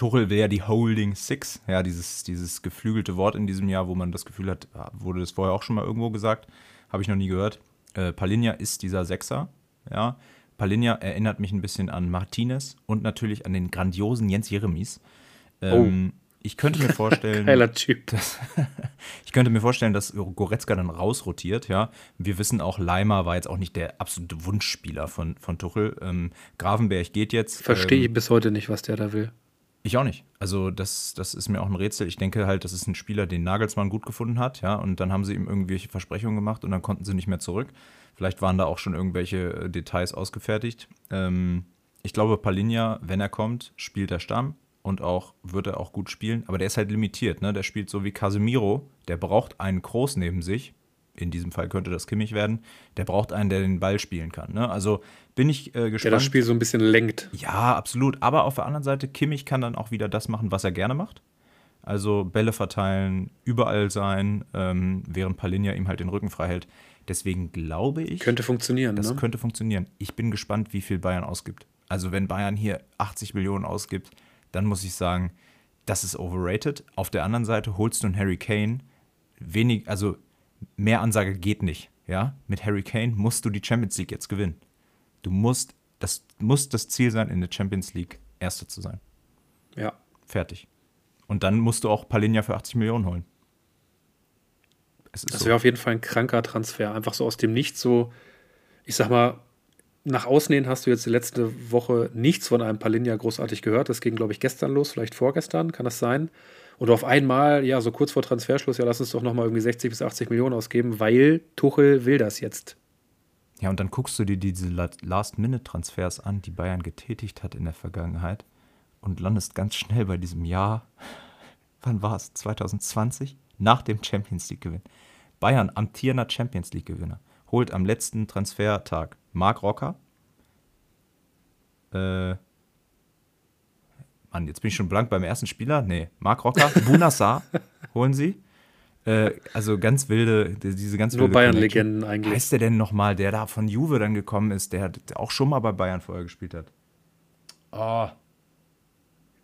Tuchel will ja die Holding Six, ja, dieses, dieses geflügelte Wort in diesem Jahr, wo man das Gefühl hat, ah, wurde das vorher auch schon mal irgendwo gesagt, habe ich noch nie gehört. Äh, Palinja ist dieser Sechser, ja. Palinja erinnert mich ein bisschen an Martinez und natürlich an den grandiosen Jens Jeremies. Ähm, oh. Ich könnte mir vorstellen. Geiler Typ. Dass, ich könnte mir vorstellen, dass Goretzka dann rausrotiert, ja. Wir wissen auch, Leimer war jetzt auch nicht der absolute Wunschspieler von, von Tuchel. Ähm, Gravenberg geht jetzt. Verstehe ähm, ich bis heute nicht, was der da will. Ich auch nicht. Also, das, das ist mir auch ein Rätsel. Ich denke halt, das ist ein Spieler, den Nagelsmann gut gefunden hat, ja, und dann haben sie ihm irgendwelche Versprechungen gemacht und dann konnten sie nicht mehr zurück. Vielleicht waren da auch schon irgendwelche äh, Details ausgefertigt. Ähm, ich glaube, Palinja, wenn er kommt, spielt er Stamm und auch wird er auch gut spielen, aber der ist halt limitiert, ne? Der spielt so wie Casemiro, der braucht einen Groß neben sich, in diesem Fall könnte das Kimmich werden, der braucht einen, der den Ball spielen kann. Ne? Also bin ich äh, gespannt. Der das Spiel so ein bisschen lenkt. Ja, absolut. Aber auf der anderen Seite, Kimmich kann dann auch wieder das machen, was er gerne macht. Also Bälle verteilen, überall sein, ähm, während Palinja ihm halt den Rücken frei hält. Deswegen glaube ich. Könnte funktionieren, Das ne? könnte funktionieren. Ich bin gespannt, wie viel Bayern ausgibt. Also, wenn Bayern hier 80 Millionen ausgibt, dann muss ich sagen, das ist overrated. Auf der anderen Seite holst du einen Harry Kane. Wenig, also mehr Ansage geht nicht. Ja, mit Harry Kane musst du die Champions League jetzt gewinnen. Du musst, das muss das Ziel sein, in der Champions League Erster zu sein. Ja. Fertig. Und dann musst du auch Palinja für 80 Millionen holen. das so. wäre auf jeden Fall ein kranker Transfer. Einfach so aus dem Nichts, so, ich sag mal, nach außen hin hast du jetzt die letzte Woche nichts von einem Palinja großartig gehört. Das ging, glaube ich, gestern los, vielleicht vorgestern, kann das sein? Und auf einmal, ja, so kurz vor Transferschluss, ja, lass uns doch nochmal irgendwie 60 bis 80 Millionen ausgeben, weil Tuchel will das jetzt. Ja, und dann guckst du dir diese Last-Minute-Transfers an, die Bayern getätigt hat in der Vergangenheit und landest ganz schnell bei diesem Jahr, wann war es? 2020? Nach dem Champions League-Gewinn. Bayern, amtierender Champions League-Gewinner, holt am letzten Transfertag Marc Rocker. Äh, Mann, jetzt bin ich schon blank beim ersten Spieler. Nee, Marc Rocker, Bunassar holen sie. Äh, also ganz wilde, diese ganz Nur Bayern-Legenden eigentlich. Heißt der denn nochmal, der da von Juve dann gekommen ist, der, der auch schon mal bei Bayern vorher gespielt hat? Oh.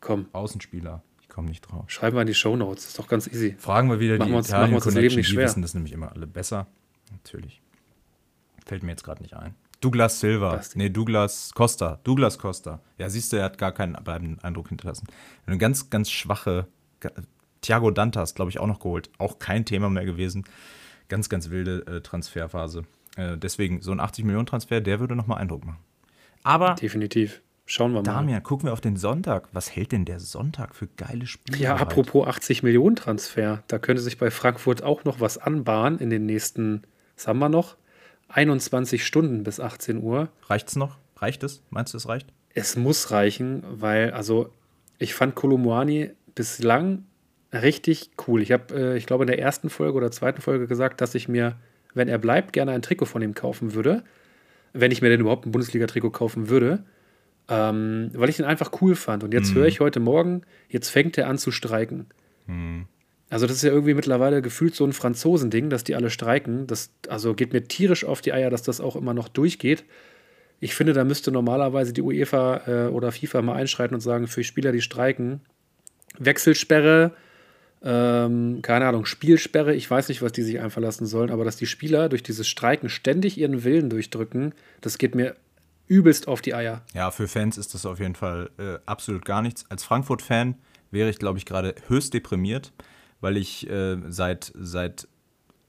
Komm. Außenspieler. Ich komme nicht drauf. Schreiben wir in die Shownotes, ist doch ganz easy. Fragen wir wieder machen die wir uns, machen wir uns das Leben nicht schwer. Die wissen das nämlich immer alle besser. Natürlich. Fällt mir jetzt gerade nicht ein. Douglas Silva. Basti. Nee, Douglas Costa. Douglas Costa. Ja, siehst du, er hat gar keinen bleibenden Eindruck hinterlassen. Eine ganz, ganz schwache. Thiago Dantas, glaube ich, auch noch geholt. Auch kein Thema mehr gewesen. Ganz, ganz wilde äh, Transferphase. Äh, deswegen, so ein 80-Millionen-Transfer, der würde nochmal Eindruck machen. Aber. Definitiv. Schauen wir mal. Damian, gucken wir auf den Sonntag. Was hält denn der Sonntag für geile Spiele? Ja, apropos 80 Millionen Transfer. Da könnte sich bei Frankfurt auch noch was anbahnen in den nächsten, was haben wir noch? 21 Stunden bis 18 Uhr. Reicht's noch? Reicht es? Meinst du, es reicht? Es muss reichen, weil, also, ich fand Kolomoani bislang richtig cool. Ich habe, äh, ich glaube, in der ersten Folge oder zweiten Folge gesagt, dass ich mir, wenn er bleibt, gerne ein Trikot von ihm kaufen würde. Wenn ich mir denn überhaupt ein Bundesliga-Trikot kaufen würde. Ähm, weil ich ihn einfach cool fand. Und jetzt mhm. höre ich heute Morgen, jetzt fängt er an zu streiken. Mhm. Also das ist ja irgendwie mittlerweile gefühlt so ein Franzosending, dass die alle streiken. Das also geht mir tierisch auf die Eier, dass das auch immer noch durchgeht. Ich finde, da müsste normalerweise die UEFA äh, oder FIFA mal einschreiten und sagen, für Spieler, die streiken, Wechselsperre, ähm, keine Ahnung, Spielsperre, ich weiß nicht, was die sich einfallen lassen sollen, aber dass die Spieler durch dieses Streiken ständig ihren Willen durchdrücken, das geht mir übelst auf die Eier. Ja, für Fans ist das auf jeden Fall äh, absolut gar nichts. Als Frankfurt-Fan wäre ich, glaube ich, gerade höchst deprimiert weil ich äh, seit, seit,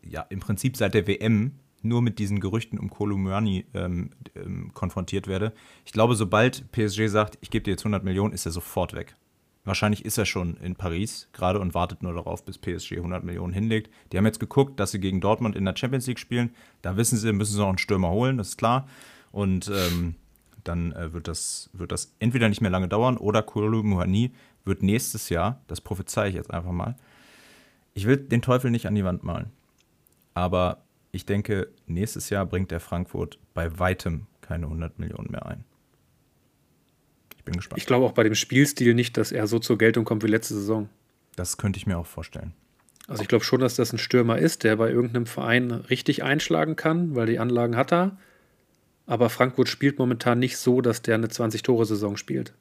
ja, im Prinzip seit der WM nur mit diesen Gerüchten um Kolumani ähm, ähm, konfrontiert werde. Ich glaube, sobald PSG sagt, ich gebe dir jetzt 100 Millionen, ist er sofort weg. Wahrscheinlich ist er schon in Paris gerade und wartet nur darauf, bis PSG 100 Millionen hinlegt. Die haben jetzt geguckt, dass sie gegen Dortmund in der Champions League spielen. Da wissen sie, müssen sie noch einen Stürmer holen, das ist klar. Und ähm, dann äh, wird, das, wird das entweder nicht mehr lange dauern oder Kolumani wird nächstes Jahr, das prophezei ich jetzt einfach mal, ich will den Teufel nicht an die Wand malen. Aber ich denke, nächstes Jahr bringt der Frankfurt bei weitem keine 100 Millionen mehr ein. Ich bin gespannt. Ich glaube auch bei dem Spielstil nicht, dass er so zur Geltung kommt wie letzte Saison. Das könnte ich mir auch vorstellen. Also ich glaube schon, dass das ein Stürmer ist, der bei irgendeinem Verein richtig einschlagen kann, weil die Anlagen hat er. Aber Frankfurt spielt momentan nicht so, dass der eine 20-Tore-Saison spielt.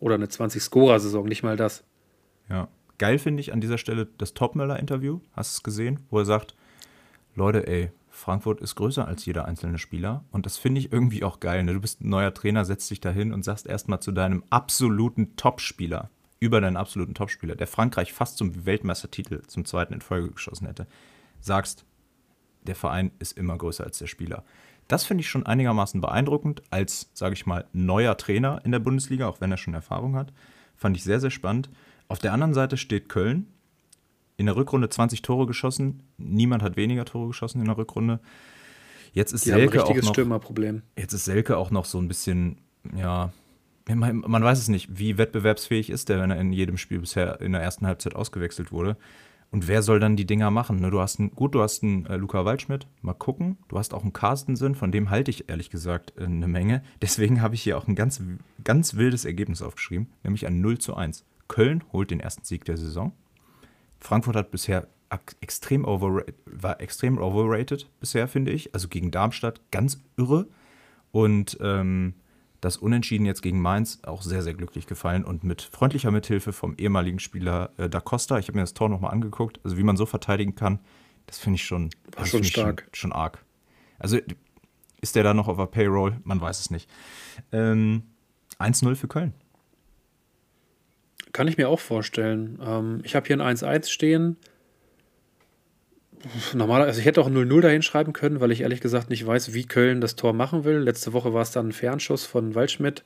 Oder eine 20-Scorer-Saison, nicht mal das. Ja. Geil finde ich an dieser Stelle das Topmöller-Interview. Hast du es gesehen? Wo er sagt: Leute, ey, Frankfurt ist größer als jeder einzelne Spieler. Und das finde ich irgendwie auch geil. Ne? Du bist ein neuer Trainer, setzt dich da hin und sagst erstmal zu deinem absoluten Topspieler, über deinen absoluten Topspieler, der Frankreich fast zum Weltmeistertitel zum zweiten in Folge geschossen hätte, sagst, der Verein ist immer größer als der Spieler. Das finde ich schon einigermaßen beeindruckend als, sage ich mal, neuer Trainer in der Bundesliga, auch wenn er schon Erfahrung hat Fand ich sehr, sehr spannend. Auf der anderen Seite steht Köln. In der Rückrunde 20 Tore geschossen. Niemand hat weniger Tore geschossen in der Rückrunde. Jetzt ist Die Selke auch noch, Stürmerproblem. jetzt ist Selke auch noch so ein bisschen, ja, man, man weiß es nicht, wie wettbewerbsfähig ist der, wenn er in jedem Spiel bisher in der ersten Halbzeit ausgewechselt wurde. Und wer soll dann die Dinger machen? Ne, du hast einen, gut, du hast einen äh, Luca Waldschmidt, mal gucken. Du hast auch einen Carstensen, von dem halte ich ehrlich gesagt äh, eine Menge. Deswegen habe ich hier auch ein ganz, ganz wildes Ergebnis aufgeschrieben, nämlich ein 0 zu 1. Köln holt den ersten Sieg der Saison. Frankfurt hat bisher extrem overrated, war extrem overrated bisher, finde ich. Also gegen Darmstadt ganz irre. Und ähm, das Unentschieden jetzt gegen Mainz auch sehr, sehr glücklich gefallen und mit freundlicher Mithilfe vom ehemaligen Spieler äh, Da Costa. Ich habe mir das Tor nochmal angeguckt. Also wie man so verteidigen kann, das finde ich schon, War schon stark. Schon, schon arg. Also ist der da noch auf der Payroll? Man weiß es nicht. Ähm, 1-0 für Köln. Kann ich mir auch vorstellen. Ähm, ich habe hier ein 1-1 stehen. Normalerweise, also ich hätte auch ein 0-0 dahin schreiben können, weil ich ehrlich gesagt nicht weiß, wie Köln das Tor machen will. Letzte Woche war es dann ein Fernschuss von Waldschmidt.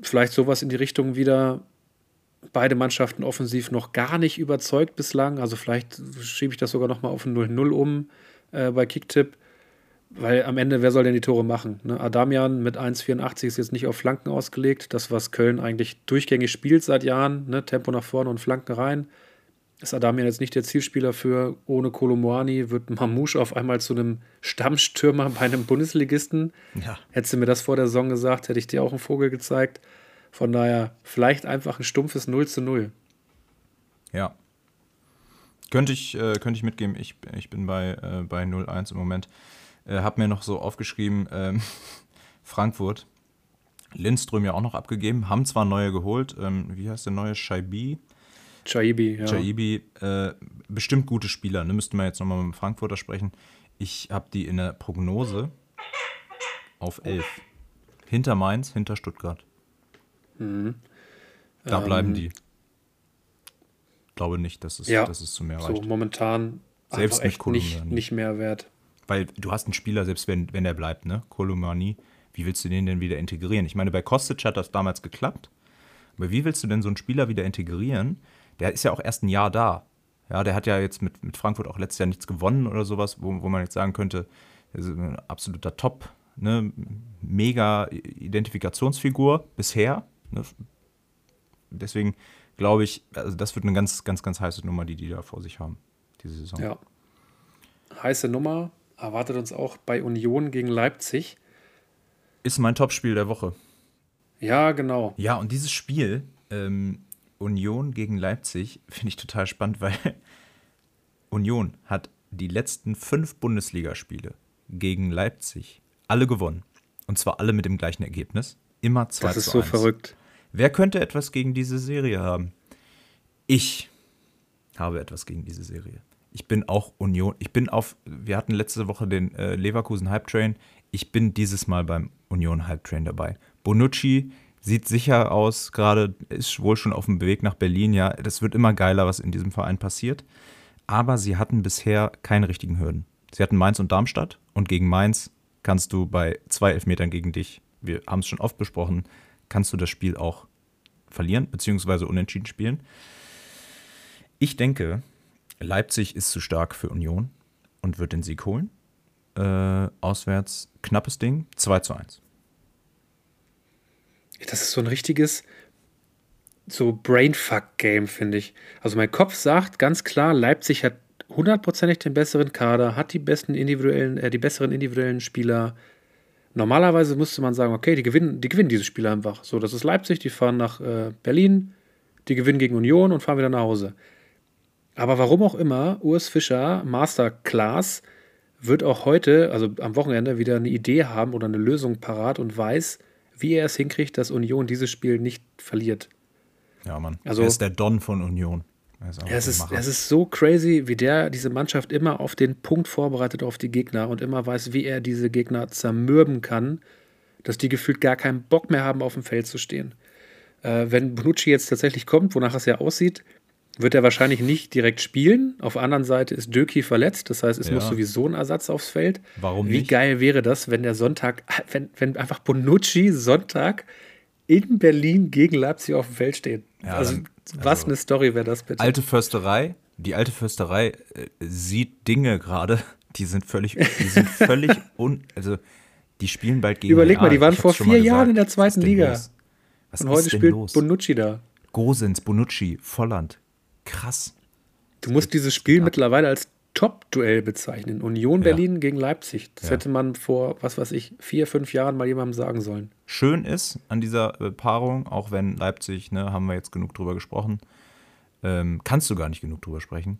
Vielleicht sowas in die Richtung wieder. Beide Mannschaften offensiv noch gar nicht überzeugt bislang. Also vielleicht schiebe ich das sogar noch mal auf ein 0-0 um äh, bei Kicktipp. Weil am Ende, wer soll denn die Tore machen? Ne? Adamian mit 1,84 ist jetzt nicht auf Flanken ausgelegt. Das, was Köln eigentlich durchgängig spielt seit Jahren, ne? Tempo nach vorne und Flanken rein. Ist Adamian jetzt nicht der Zielspieler für ohne Kolomoani, wird Mamouche auf einmal zu einem Stammstürmer bei einem Bundesligisten. Ja. Hättest du mir das vor der Saison gesagt, hätte ich dir auch einen Vogel gezeigt. Von daher vielleicht einfach ein stumpfes 0 zu 0. Ja. Könnte ich, äh, könnte ich mitgeben. Ich, ich bin bei, äh, bei 0-1 im Moment. Äh, hab mir noch so aufgeschrieben, ähm, Frankfurt. Lindström ja auch noch abgegeben, haben zwar neue geholt. Ähm, wie heißt der neue? Shaibi? Chaibi, ja. Jaibi, äh, bestimmt gute Spieler. Ne? Müssten wir jetzt nochmal mit dem Frankfurter sprechen. Ich habe die in der Prognose auf 11. Hinter Mainz, hinter Stuttgart. Da bleiben Ähm, die. Glaube nicht, dass es, Ja, dass es zu mehr So reicht. momentan Selbst mit echt nicht, nicht mehr wert. Weil du hast einen Spieler, selbst wenn, wenn er bleibt, ne? Kolumani, wie willst du den denn wieder integrieren? Ich meine, bei Kostic hat das damals geklappt. Aber wie willst du denn so einen Spieler wieder integrieren? Der ist ja auch erst ein Jahr da. Ja, der hat ja jetzt mit, mit Frankfurt auch letztes Jahr nichts gewonnen oder sowas, wo, wo man jetzt sagen könnte, er ist ein absoluter Top, ne? Mega Identifikationsfigur bisher. Ne? Deswegen glaube ich, also das wird eine ganz, ganz, ganz heiße Nummer, die die da vor sich haben, diese Saison. Ja. Heiße Nummer erwartet uns auch bei Union gegen Leipzig. Ist mein Topspiel der Woche. Ja, genau. Ja, und dieses Spiel, ähm, Union gegen Leipzig, finde ich total spannend, weil Union hat die letzten fünf Bundesligaspiele gegen Leipzig alle gewonnen. Und zwar alle mit dem gleichen Ergebnis. Immer 2 Das ist so 1. verrückt. Wer könnte etwas gegen diese Serie haben? Ich habe etwas gegen diese Serie. Ich bin auch Union. Ich bin auf, wir hatten letzte Woche den äh, Leverkusen Hype Train. Ich bin dieses Mal beim Union Hype Train dabei. Bonucci sieht sicher aus, gerade ist wohl schon auf dem Weg nach Berlin. Ja, das wird immer geiler, was in diesem Verein passiert. Aber sie hatten bisher keine richtigen Hürden. Sie hatten Mainz und Darmstadt und gegen Mainz kannst du bei zwei Elfmetern gegen dich, wir haben es schon oft besprochen, kannst du das Spiel auch verlieren bzw. unentschieden spielen. Ich denke, Leipzig ist zu stark für Union und wird den Sieg holen. Äh, auswärts knappes Ding, 2 zu 1. Das ist so ein richtiges so Brainfuck-Game, finde ich. Also mein Kopf sagt ganz klar, Leipzig hat hundertprozentig den besseren Kader, hat die besten individuellen, äh, die besseren individuellen Spieler. Normalerweise müsste man sagen, okay, die gewinnen, die gewinnen diese Spiele einfach. So, das ist Leipzig, die fahren nach äh, Berlin, die gewinnen gegen Union und fahren wieder nach Hause. Aber warum auch immer, Urs Fischer, Masterclass, wird auch heute, also am Wochenende, wieder eine Idee haben oder eine Lösung parat und weiß, wie er es hinkriegt, dass Union dieses Spiel nicht verliert. Ja, Mann. Also- er ist der Don von Union. Er ist es, ist, es ist so crazy, wie der diese Mannschaft immer auf den Punkt vorbereitet auf die Gegner und immer weiß, wie er diese Gegner zermürben kann, dass die gefühlt gar keinen Bock mehr haben, auf dem Feld zu stehen. Äh, wenn Bonucci jetzt tatsächlich kommt, wonach es ja aussieht, wird er wahrscheinlich nicht direkt spielen. Auf der anderen Seite ist Döki verletzt, das heißt, es Ja. muss sowieso ein Ersatz aufs Feld. Warum Wie nicht? geil wäre das, wenn der Sonntag, wenn, wenn einfach Bonucci Sonntag in Berlin gegen Leipzig auf dem Feld stehen. Ja, also, dann- was also- eine Story wäre das bitte. Alte Försterei, die alte Försterei äh, sieht Dinge gerade, die sind völlig, die sind völlig un, also die spielen bald gegen Überleg mal, die waren Ich vor vier Jahren gesagt. in der Was zweiten Liga. los? Was Und heute spielt los? Bonucci da. Gosens, Bonucci, Volland. Krass. Du musst dieses Spiel mittlerweile als Top-Duell bezeichnen. Union Ja. Berlin gegen Leipzig. Das Ja. hätte man vor, was weiß ich, vier, fünf Jahren mal jemandem sagen sollen. Schön ist an dieser äh, Paarung, auch wenn Leipzig, ne, haben wir jetzt genug drüber gesprochen, ähm, kannst du gar nicht genug drüber sprechen.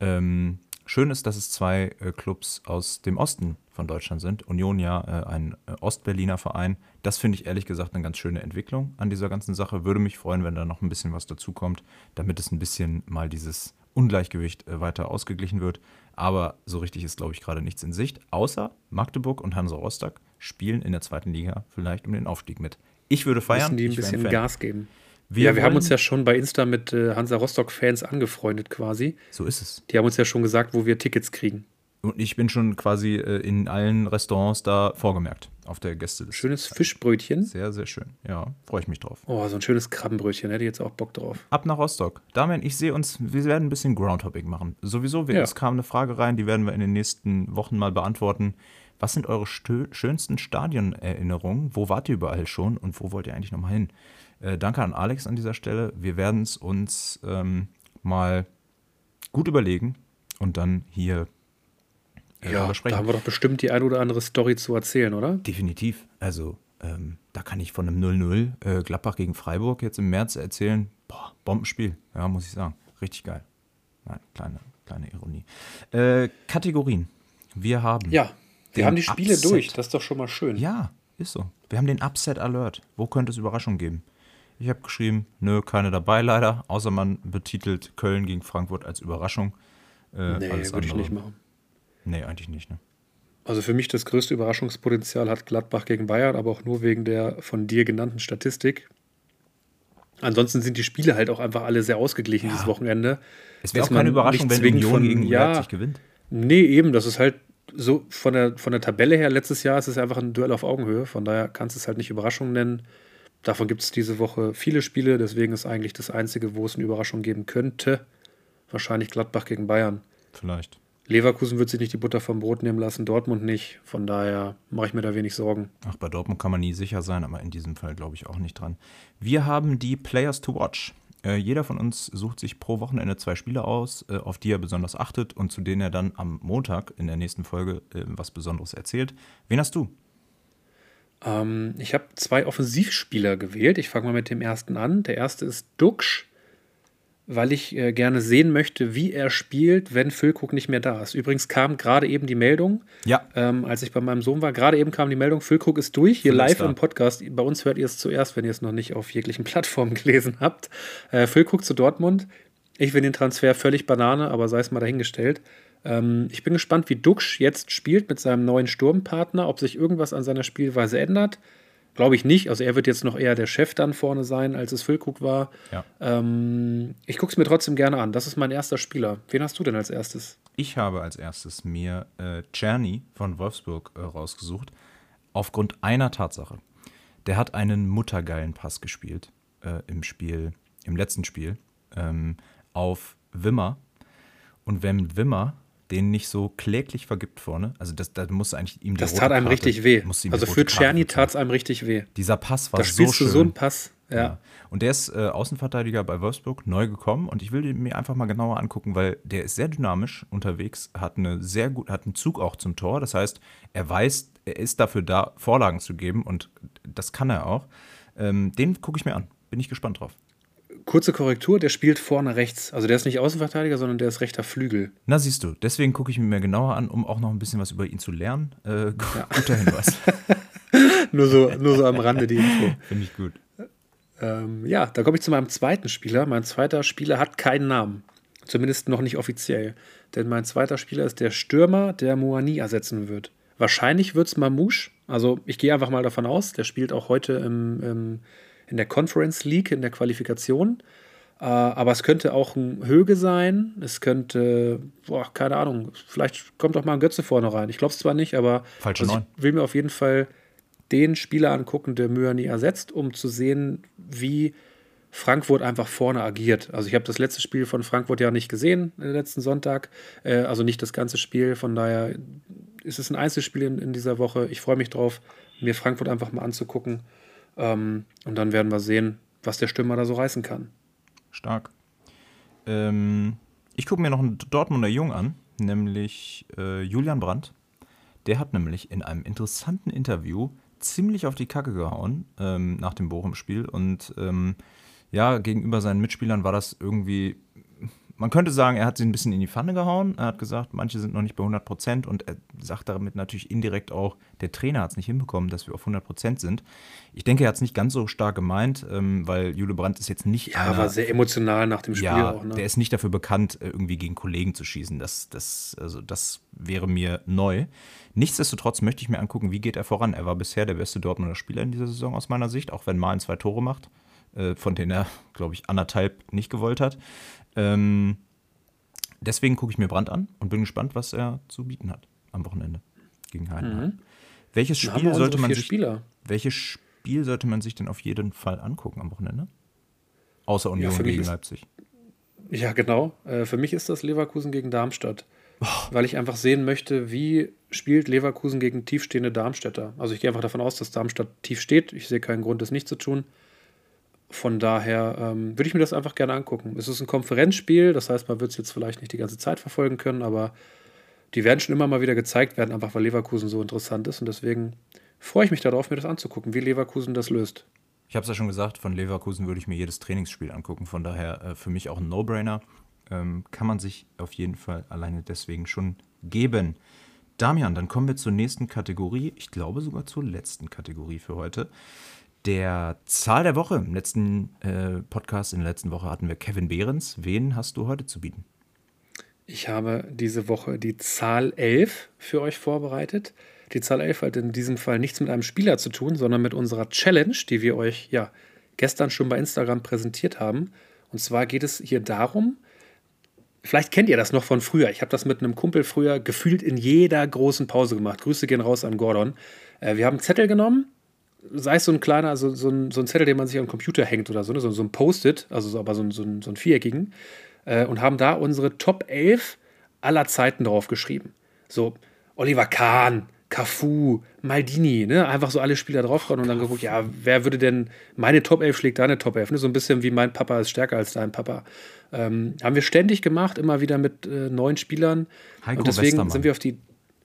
Ähm, schön ist, dass es zwei äh, Clubs aus dem Osten von Deutschland sind. Union ja äh, ein äh, Ostberliner Verein. Das finde ich ehrlich gesagt eine ganz schöne Entwicklung an dieser ganzen Sache. Würde mich freuen, wenn da noch ein bisschen was dazukommt, damit es ein bisschen mal dieses Ungleichgewicht äh, weiter ausgeglichen wird. Aber so richtig ist, glaube ich, gerade nichts in Sicht. Außer Magdeburg und Hansa Rostock spielen in der zweiten Liga vielleicht um den Aufstieg mit. Ich würde feiern. Müssen die ein bisschen. Gas geben. Wir, ja, wir haben uns ja schon bei Insta mit äh, Hansa Rostock-Fans angefreundet quasi. So ist es. Die haben uns ja schon gesagt, wo wir Tickets kriegen. Und ich bin schon quasi äh, in allen Restaurants da vorgemerkt auf der Gästeliste. Schönes Fischbrötchen. Sehr, sehr schön. Ja, freue ich mich drauf. Oh, so ein schönes Krabbenbrötchen. Hätte ich jetzt auch Bock drauf. Ab nach Rostock. Damian, ich sehe uns, wir werden ein bisschen Groundhopping machen. Sowieso, wir, Ja. es kam eine Frage rein, die werden wir in den nächsten Wochen mal beantworten. Was sind eure stö schönsten Stadionerinnerungen? Wo wart ihr überall schon und wo wollt ihr eigentlich nochmal hin? Äh, danke an Alex an dieser Stelle. Wir werden es uns ähm, mal gut überlegen und dann hier äh, Ja, da haben wir doch bestimmt die ein oder andere Story zu erzählen, oder? Definitiv. Also, ähm, da kann ich von einem 0-0 äh, Gladbach gegen Freiburg jetzt im März erzählen. Boah, Bombenspiel. Ja, muss ich sagen. Richtig geil. Nein, kleine, kleine Ironie. Äh, Kategorien. Wir haben. Ja, wir haben die Spiele Upset. durch. Das ist doch schon mal schön. Ja, ist so. Wir haben den Upset Alert. Wo könnte es Überraschung geben? Ich habe geschrieben, nö, keine dabei leider, außer man betitelt Köln gegen Frankfurt als Überraschung. Äh, nee, würde ich nicht machen. Nee, eigentlich nicht, ne? Also für mich das größte Überraschungspotenzial hat Gladbach gegen Bayern, aber auch nur wegen der von dir genannten Statistik. Ansonsten sind die Spiele halt auch einfach alle sehr ausgeglichen Ja. dieses Wochenende. Es wäre auch keine Überraschung, wenn Union von- gegen ja, Leipzig gewinnt. Nee, eben, das ist halt so von der, von der Tabelle her letztes Jahr ist es einfach ein Duell auf Augenhöhe. Von daher kannst du es halt nicht Überraschung nennen. Davon gibt es diese Woche viele Spiele, deswegen ist eigentlich das Einzige, wo es eine Überraschung geben könnte, wahrscheinlich Gladbach gegen Bayern. Vielleicht. Leverkusen wird sich nicht die Butter vom Brot nehmen lassen, Dortmund nicht. Von daher mache ich mir da wenig Sorgen. Ach, bei Dortmund kann man nie sicher sein, aber in diesem Fall glaube ich auch nicht dran. Wir haben die Players to Watch. Äh, jeder von uns sucht sich pro Wochenende zwei Spiele aus, äh, auf die er besonders achtet und zu denen er dann am Montag in der nächsten Folge äh, was Besonderes erzählt. Wen hast du? Ähm, ich habe zwei Offensivspieler gewählt. Ich fange mal mit dem ersten an. Der erste ist Duxch, weil ich äh, gerne sehen möchte, wie er spielt, wenn Füllkrug nicht mehr da ist. Übrigens kam gerade eben die Meldung, Ja, ähm, als ich bei meinem Sohn war, gerade eben kam die Meldung, Füllkrug ist durch, hier Füll ist live im Podcast. Bei uns hört ihr es zuerst, wenn ihr es noch nicht auf jeglichen Plattformen gelesen habt. Äh, Füllkrug zu Dortmund. Ich finde den Transfer völlig Banane, aber sei es mal dahingestellt. Ähm, ich bin gespannt, wie Duxch jetzt spielt mit seinem neuen Sturmpartner, ob sich irgendwas an seiner Spielweise ändert. Glaube ich nicht. Also er wird jetzt noch eher der Chef dann vorne sein, als es Füllkrug war. ja. Ähm, ich gucke es mir trotzdem gerne an. Das ist mein erster Spieler. Wen hast du denn als erstes? Ich habe als erstes mir äh, Czerny von Wolfsburg äh, rausgesucht, aufgrund einer Tatsache. Der hat einen muttergeilen Pass gespielt äh, im Spiel, im letzten Spiel, ähm, auf Wimmer. Und wenn Wimmer den nicht so kläglich vergibt vorne, also das, da muss eigentlich ihm Das tat einem Karte- richtig weh. muss ihm die Also für Czerny tat es einem richtig weh. Dieser Pass war Da so spielst schön. du so einen Pass. Ja. Ja. Und der ist äh, Außenverteidiger bei Wolfsburg, neu gekommen und ich will den mir einfach mal genauer angucken, weil der ist sehr dynamisch unterwegs, hat eine sehr gut, hat einen Zug auch zum Tor. Das heißt, er weiß, er ist dafür da, Vorlagen zu geben und das kann er auch. Ähm, den gucke ich mir an. Bin ich gespannt drauf. Kurze Korrektur, der spielt vorne rechts. Also der ist nicht Außenverteidiger, sondern der ist rechter Flügel. Na, siehst du, deswegen gucke ich mir mehr genauer an, um auch noch ein bisschen was über ihn zu lernen. Äh, gu- Guter Hinweis. Nur so, nur so am Rande die Info. Finde ich gut. Ähm, ja, da komme ich zu meinem zweiten Spieler. Mein zweiter Spieler hat keinen Namen. Zumindest noch nicht offiziell. Denn mein zweiter Spieler ist der Stürmer, der Moani ersetzen wird. Wahrscheinlich wird es Mamouche. Also ich gehe einfach mal davon aus. Der spielt auch heute im, im, in der Conference League, in der Qualifikation. Äh, aber es könnte auch ein Höge sein. Es könnte, boah, keine Ahnung, vielleicht kommt auch mal ein Götze vorne rein. Ich glaube es zwar nicht, aber Falsche also ich will mir auf jeden Fall den Spieler angucken, der Myani ersetzt, um zu sehen, wie Frankfurt einfach vorne agiert. Also ich habe das letzte Spiel von Frankfurt ja nicht gesehen, äh, letzten Sonntag. Äh, also nicht das ganze Spiel. Von daher ist es ein Einzelspiel in, in dieser Woche. Ich freue mich drauf, mir Frankfurt einfach mal anzugucken. Ähm, und dann werden wir sehen, was der Stürmer da so reißen kann. Stark. Ähm, ich gucke mir noch einen Dortmunder Jung an, nämlich äh, Julian Brandt. Der hat nämlich in einem interessanten Interview ziemlich auf die Kacke gehauen ähm, nach dem Bochum-Spiel und ähm, ja, gegenüber seinen Mitspielern war das irgendwie man könnte sagen, er hat sie ein bisschen in die Pfanne gehauen. Er hat gesagt, manche sind noch nicht bei 100 Prozent und er sagt damit natürlich indirekt auch, der Trainer hat es nicht hinbekommen, dass wir auf 100 Prozent sind. Ich denke, er hat es nicht ganz so stark gemeint, ähm, weil Jule Brandt ist jetzt nicht. Ja, einer, war sehr emotional nach dem Spiel ja, auch. Ne? Der ist nicht dafür bekannt, äh, irgendwie gegen Kollegen zu schießen. Das, das, also das wäre mir neu. Nichtsdestotrotz möchte ich mir angucken, wie geht er voran. Er war bisher der beste Dortmunder Spieler in dieser Saison aus meiner Sicht, auch wenn Malen zwei Tore macht, äh, von denen er, glaube ich, anderthalb nicht gewollt hat. Ähm, deswegen gucke ich mir Brand an und bin gespannt, was er zu bieten hat am Wochenende gegen Heidenheim. Mhm. Welches Spiel sollte man sich Spieler. welches Spiel sollte man sich denn auf jeden Fall angucken am Wochenende? Außer Union ja, gegen Leipzig. Ja, genau. Äh, für mich ist das Leverkusen gegen Darmstadt. Oh. Weil ich einfach sehen möchte, wie spielt Leverkusen gegen tiefstehende Darmstädter. Also ich gehe einfach davon aus, dass Darmstadt tief steht. Ich sehe keinen Grund, das nicht zu tun. Von daher ähm, würde ich mir das einfach gerne angucken. Es ist ein Konferenzspiel, das heißt, man wird es jetzt vielleicht nicht die ganze Zeit verfolgen können, aber die werden schon immer mal wieder gezeigt werden, einfach weil Leverkusen so interessant ist. Und deswegen freue ich mich darauf, mir das anzugucken, wie Leverkusen das löst. Ich habe es ja schon gesagt, von Leverkusen würde ich mir jedes Trainingsspiel angucken. Von daher äh, für mich auch ein No-Brainer. Ähm, kann man sich auf jeden Fall alleine deswegen schon geben. Damian, dann kommen wir zur nächsten Kategorie. Ich glaube sogar zur letzten Kategorie für heute der Zahl der Woche. Im letzten äh, Podcast, in der letzten Woche hatten wir Kevin Behrens. Wen hast du heute zu bieten? Ich habe diese Woche die Zahl 11 für euch vorbereitet. Die Zahl 11 hat in diesem Fall nichts mit einem Spieler zu tun, sondern mit unserer Challenge, die wir euch ja gestern schon bei Instagram präsentiert haben. Und zwar geht es hier darum, vielleicht kennt ihr das noch von früher. Ich habe das mit einem Kumpel früher gefühlt in jeder großen Pause gemacht. Grüße gehen raus an Gordon. Äh, wir haben Zettel genommen sei es so ein kleiner, so, so, ein, so ein Zettel, den man sich am Computer hängt oder so, ne? so, so ein Post-it, also so, aber so, ein, so, ein, so ein viereckigen, äh, und haben da unsere Top 11 aller Zeiten drauf geschrieben. So Oliver Kahn, Cafu, Maldini, ne? einfach so alle Spieler drauf und dann geguckt, ja, wer würde denn, meine Top 11 schlägt deine Top 11, ne? so ein bisschen wie mein Papa ist stärker als dein Papa. Ähm, haben wir ständig gemacht, immer wieder mit äh, neuen Spielern. Heiko und deswegen Westermann. sind wir auf die,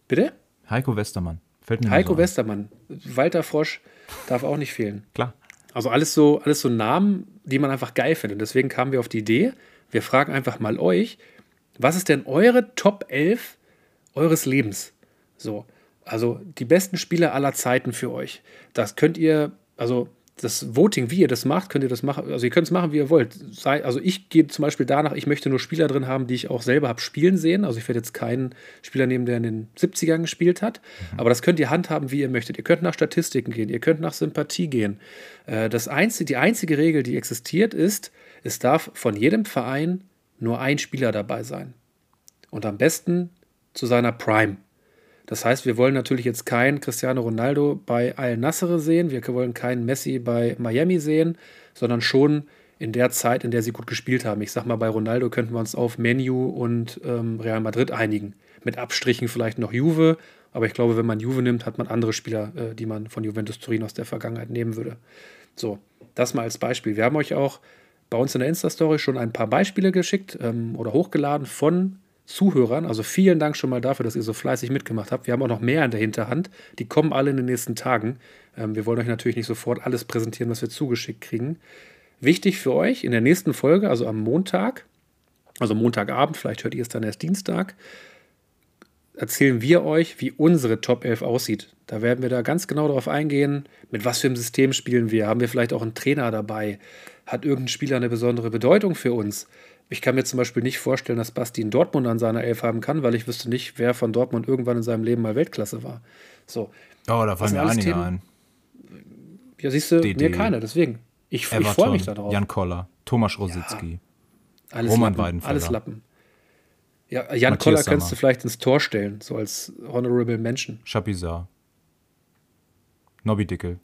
bitte? Heiko Westermann. Heiko so Westermann, Walter Frosch, Darf auch nicht fehlen. Klar. Also alles so, alles so Namen, die man einfach geil findet. Deswegen kamen wir auf die Idee, wir fragen einfach mal euch, was ist denn eure Top 11 eures Lebens? So, also die besten Spieler aller Zeiten für euch. Das könnt ihr, also das Voting, wie ihr das macht, könnt ihr das machen. Also ihr könnt es machen, wie ihr wollt. Sei, also ich gehe zum Beispiel danach, ich möchte nur Spieler drin haben, die ich auch selber habe spielen sehen. Also ich werde jetzt keinen Spieler nehmen, der in den 70ern gespielt hat. Mhm. Aber das könnt ihr handhaben, wie ihr möchtet. Ihr könnt nach Statistiken gehen, ihr könnt nach Sympathie gehen. Äh, das einzige, die einzige Regel, die existiert, ist, es darf von jedem Verein nur ein Spieler dabei sein. Und am besten zu seiner Prime. Das heißt, wir wollen natürlich jetzt keinen Cristiano Ronaldo bei Al Nassr sehen, wir wollen keinen Messi bei Miami sehen, sondern schon in der Zeit, in der sie gut gespielt haben. Ich sag mal, bei Ronaldo könnten wir uns auf Menu und ähm, Real Madrid einigen. Mit Abstrichen vielleicht noch Juve, aber ich glaube, wenn man Juve nimmt, hat man andere Spieler, äh, die man von Juventus Turin aus der Vergangenheit nehmen würde. So, das mal als Beispiel. Wir haben euch auch bei uns in der Insta-Story schon ein paar Beispiele geschickt ähm, oder hochgeladen von Zuhörern. Also vielen Dank schon mal dafür, dass ihr so fleißig mitgemacht habt. Wir haben auch noch mehr in der Hinterhand. Die kommen alle in den nächsten Tagen. Ähm, wir wollen euch natürlich nicht sofort alles präsentieren, was wir zugeschickt kriegen. Wichtig für euch in der nächsten Folge, also am Montag, also Montagabend, vielleicht hört ihr es dann erst Dienstag, erzählen wir euch, wie unsere Top 11 aussieht. Da werden wir da ganz genau darauf eingehen, mit was für einem System spielen wir. Haben wir vielleicht auch einen Trainer dabei? Hat irgendein Spieler eine besondere Bedeutung für uns? Ich kann mir zum Beispiel nicht vorstellen, dass Basti in Dortmund an seiner Elf haben kann, weil ich wüsste nicht, wer von Dortmund irgendwann in seinem Leben mal Weltklasse war. So. Oh, da fallen mir einige Themen. ein. Ja, siehst du, mir keiner, deswegen. Ich, ich freue mich darauf. Jan Koller, Thomas Rositzky, ja, Roman Lappen, Weidenfeller. Alles Lappen. Ja, Jan Matthias Koller Sammer. könntest du vielleicht ins Tor stellen, so als Honorable Menschen. Chapuisat. Nobby Dickel.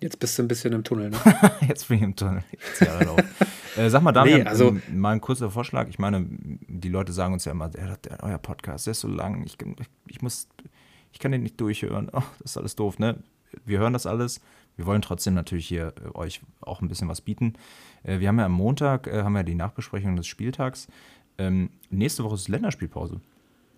Jetzt bist du ein bisschen im Tunnel, ne? Jetzt bin ich im Tunnel. äh, sag mal, Damian, Nee, also- ähm, mal ein kurzer Vorschlag. Ich meine, die Leute sagen uns ja immer, der, der, euer Podcast, der ist so lang, ich, ich muss, ich kann den nicht durchhören. Oh, das ist alles doof, ne? Wir hören das alles. Wir wollen trotzdem natürlich hier äh, euch auch ein bisschen was bieten. Äh, wir haben ja am Montag, haben wir die Nachbesprechung des Spieltags. Ähm, nächste Woche ist Länderspielpause.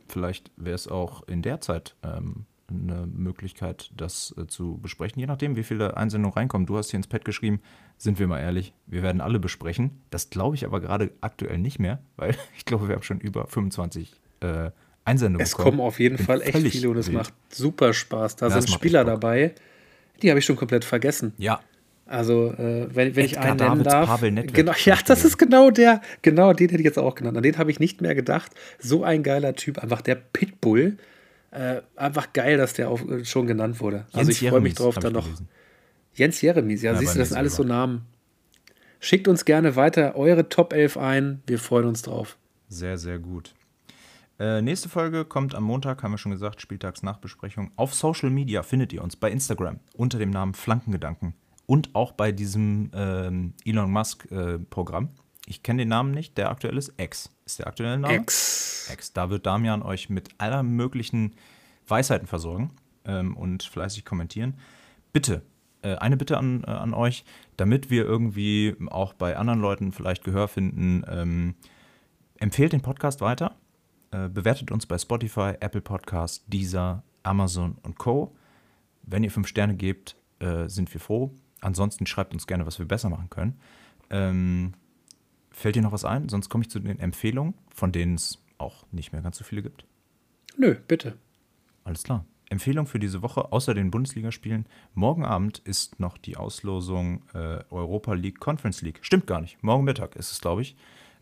Vielleicht wäre es auch in der Zeit ähm, eine Möglichkeit, das äh, zu besprechen, je nachdem, wie viele Einsendungen reinkommen. Du hast hier ins Pad geschrieben, sind wir mal ehrlich, wir werden alle besprechen. Das glaube ich aber gerade aktuell nicht mehr, weil ich glaube, wir haben schon über 25 äh, Einsendungen Es bekommen. kommen auf jeden Bin Fall echt viele und es wild. macht super Spaß. Da es sind Spieler dabei, die habe ich schon komplett vergessen. Ja, Also, äh, wenn, wenn ich einen nennen darf. Pavel genau, ja, das ist genau der. Genau, den hätte ich jetzt auch genannt. An den habe ich nicht mehr gedacht. So ein geiler Typ. Einfach der Pitbull. Äh, einfach geil, dass der auch äh, schon genannt wurde. also, Jens ich freue mich drauf, dann ich noch. gelesen. Jens Jeremies, ja, Ja, siehst du, das sind alles so. Namen. Schickt uns gerne weiter eure Top 11 ein. Wir freuen uns drauf. Sehr, sehr gut. Äh, nächste Folge kommt am Montag, haben wir schon gesagt, Spieltagsnachbesprechung. Auf Social Media findet ihr uns bei Instagram unter dem Namen Flankengedanken und auch bei diesem ähm, Elon Musk-Programm. Ich kenne den Namen nicht, der aktuell ist X. Ist der aktuelle Name? Ex. X. Da wird Damian euch mit aller möglichen Weisheiten versorgen ähm, und fleißig kommentieren. Bitte, äh, eine Bitte an, äh, an euch, damit wir irgendwie auch bei anderen Leuten vielleicht Gehör finden, ähm, empfehlt den Podcast weiter, äh, bewertet uns bei Spotify, Apple Podcast, Deezer, Amazon und Co. Wenn ihr fünf Sterne gebt, äh, sind wir froh. Ansonsten schreibt uns gerne, was wir besser machen können. Ähm, fällt dir noch was ein? Sonst komme ich zu den Empfehlungen, von denen es auch nicht mehr ganz so viele gibt. Nö, bitte. Alles klar. Empfehlung für diese Woche, außer den Bundesligaspielen. Morgen Abend ist noch die Auslosung äh, Europa League Conference League. Stimmt gar nicht. Morgen Mittag ist es, glaube ich.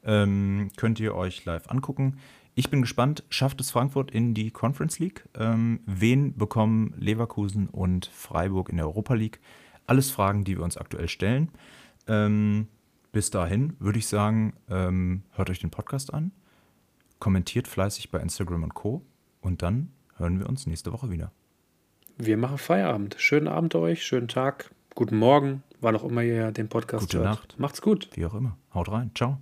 Ähm, könnt ihr euch live angucken. Ich bin gespannt, schafft es Frankfurt in die Conference League? Ähm, wen bekommen Leverkusen und Freiburg in der Europa League? Alles Fragen, die wir uns aktuell stellen. Ähm, bis dahin würde ich sagen, ähm, hört euch den Podcast an, kommentiert fleißig bei Instagram und Co. Und dann hören wir uns nächste Woche wieder. Wir machen Feierabend. Schönen Abend euch, schönen Tag, guten Morgen, wann auch immer ihr den Podcast Gute hört. Nacht. Macht's gut. Wie auch immer. Haut rein. Ciao.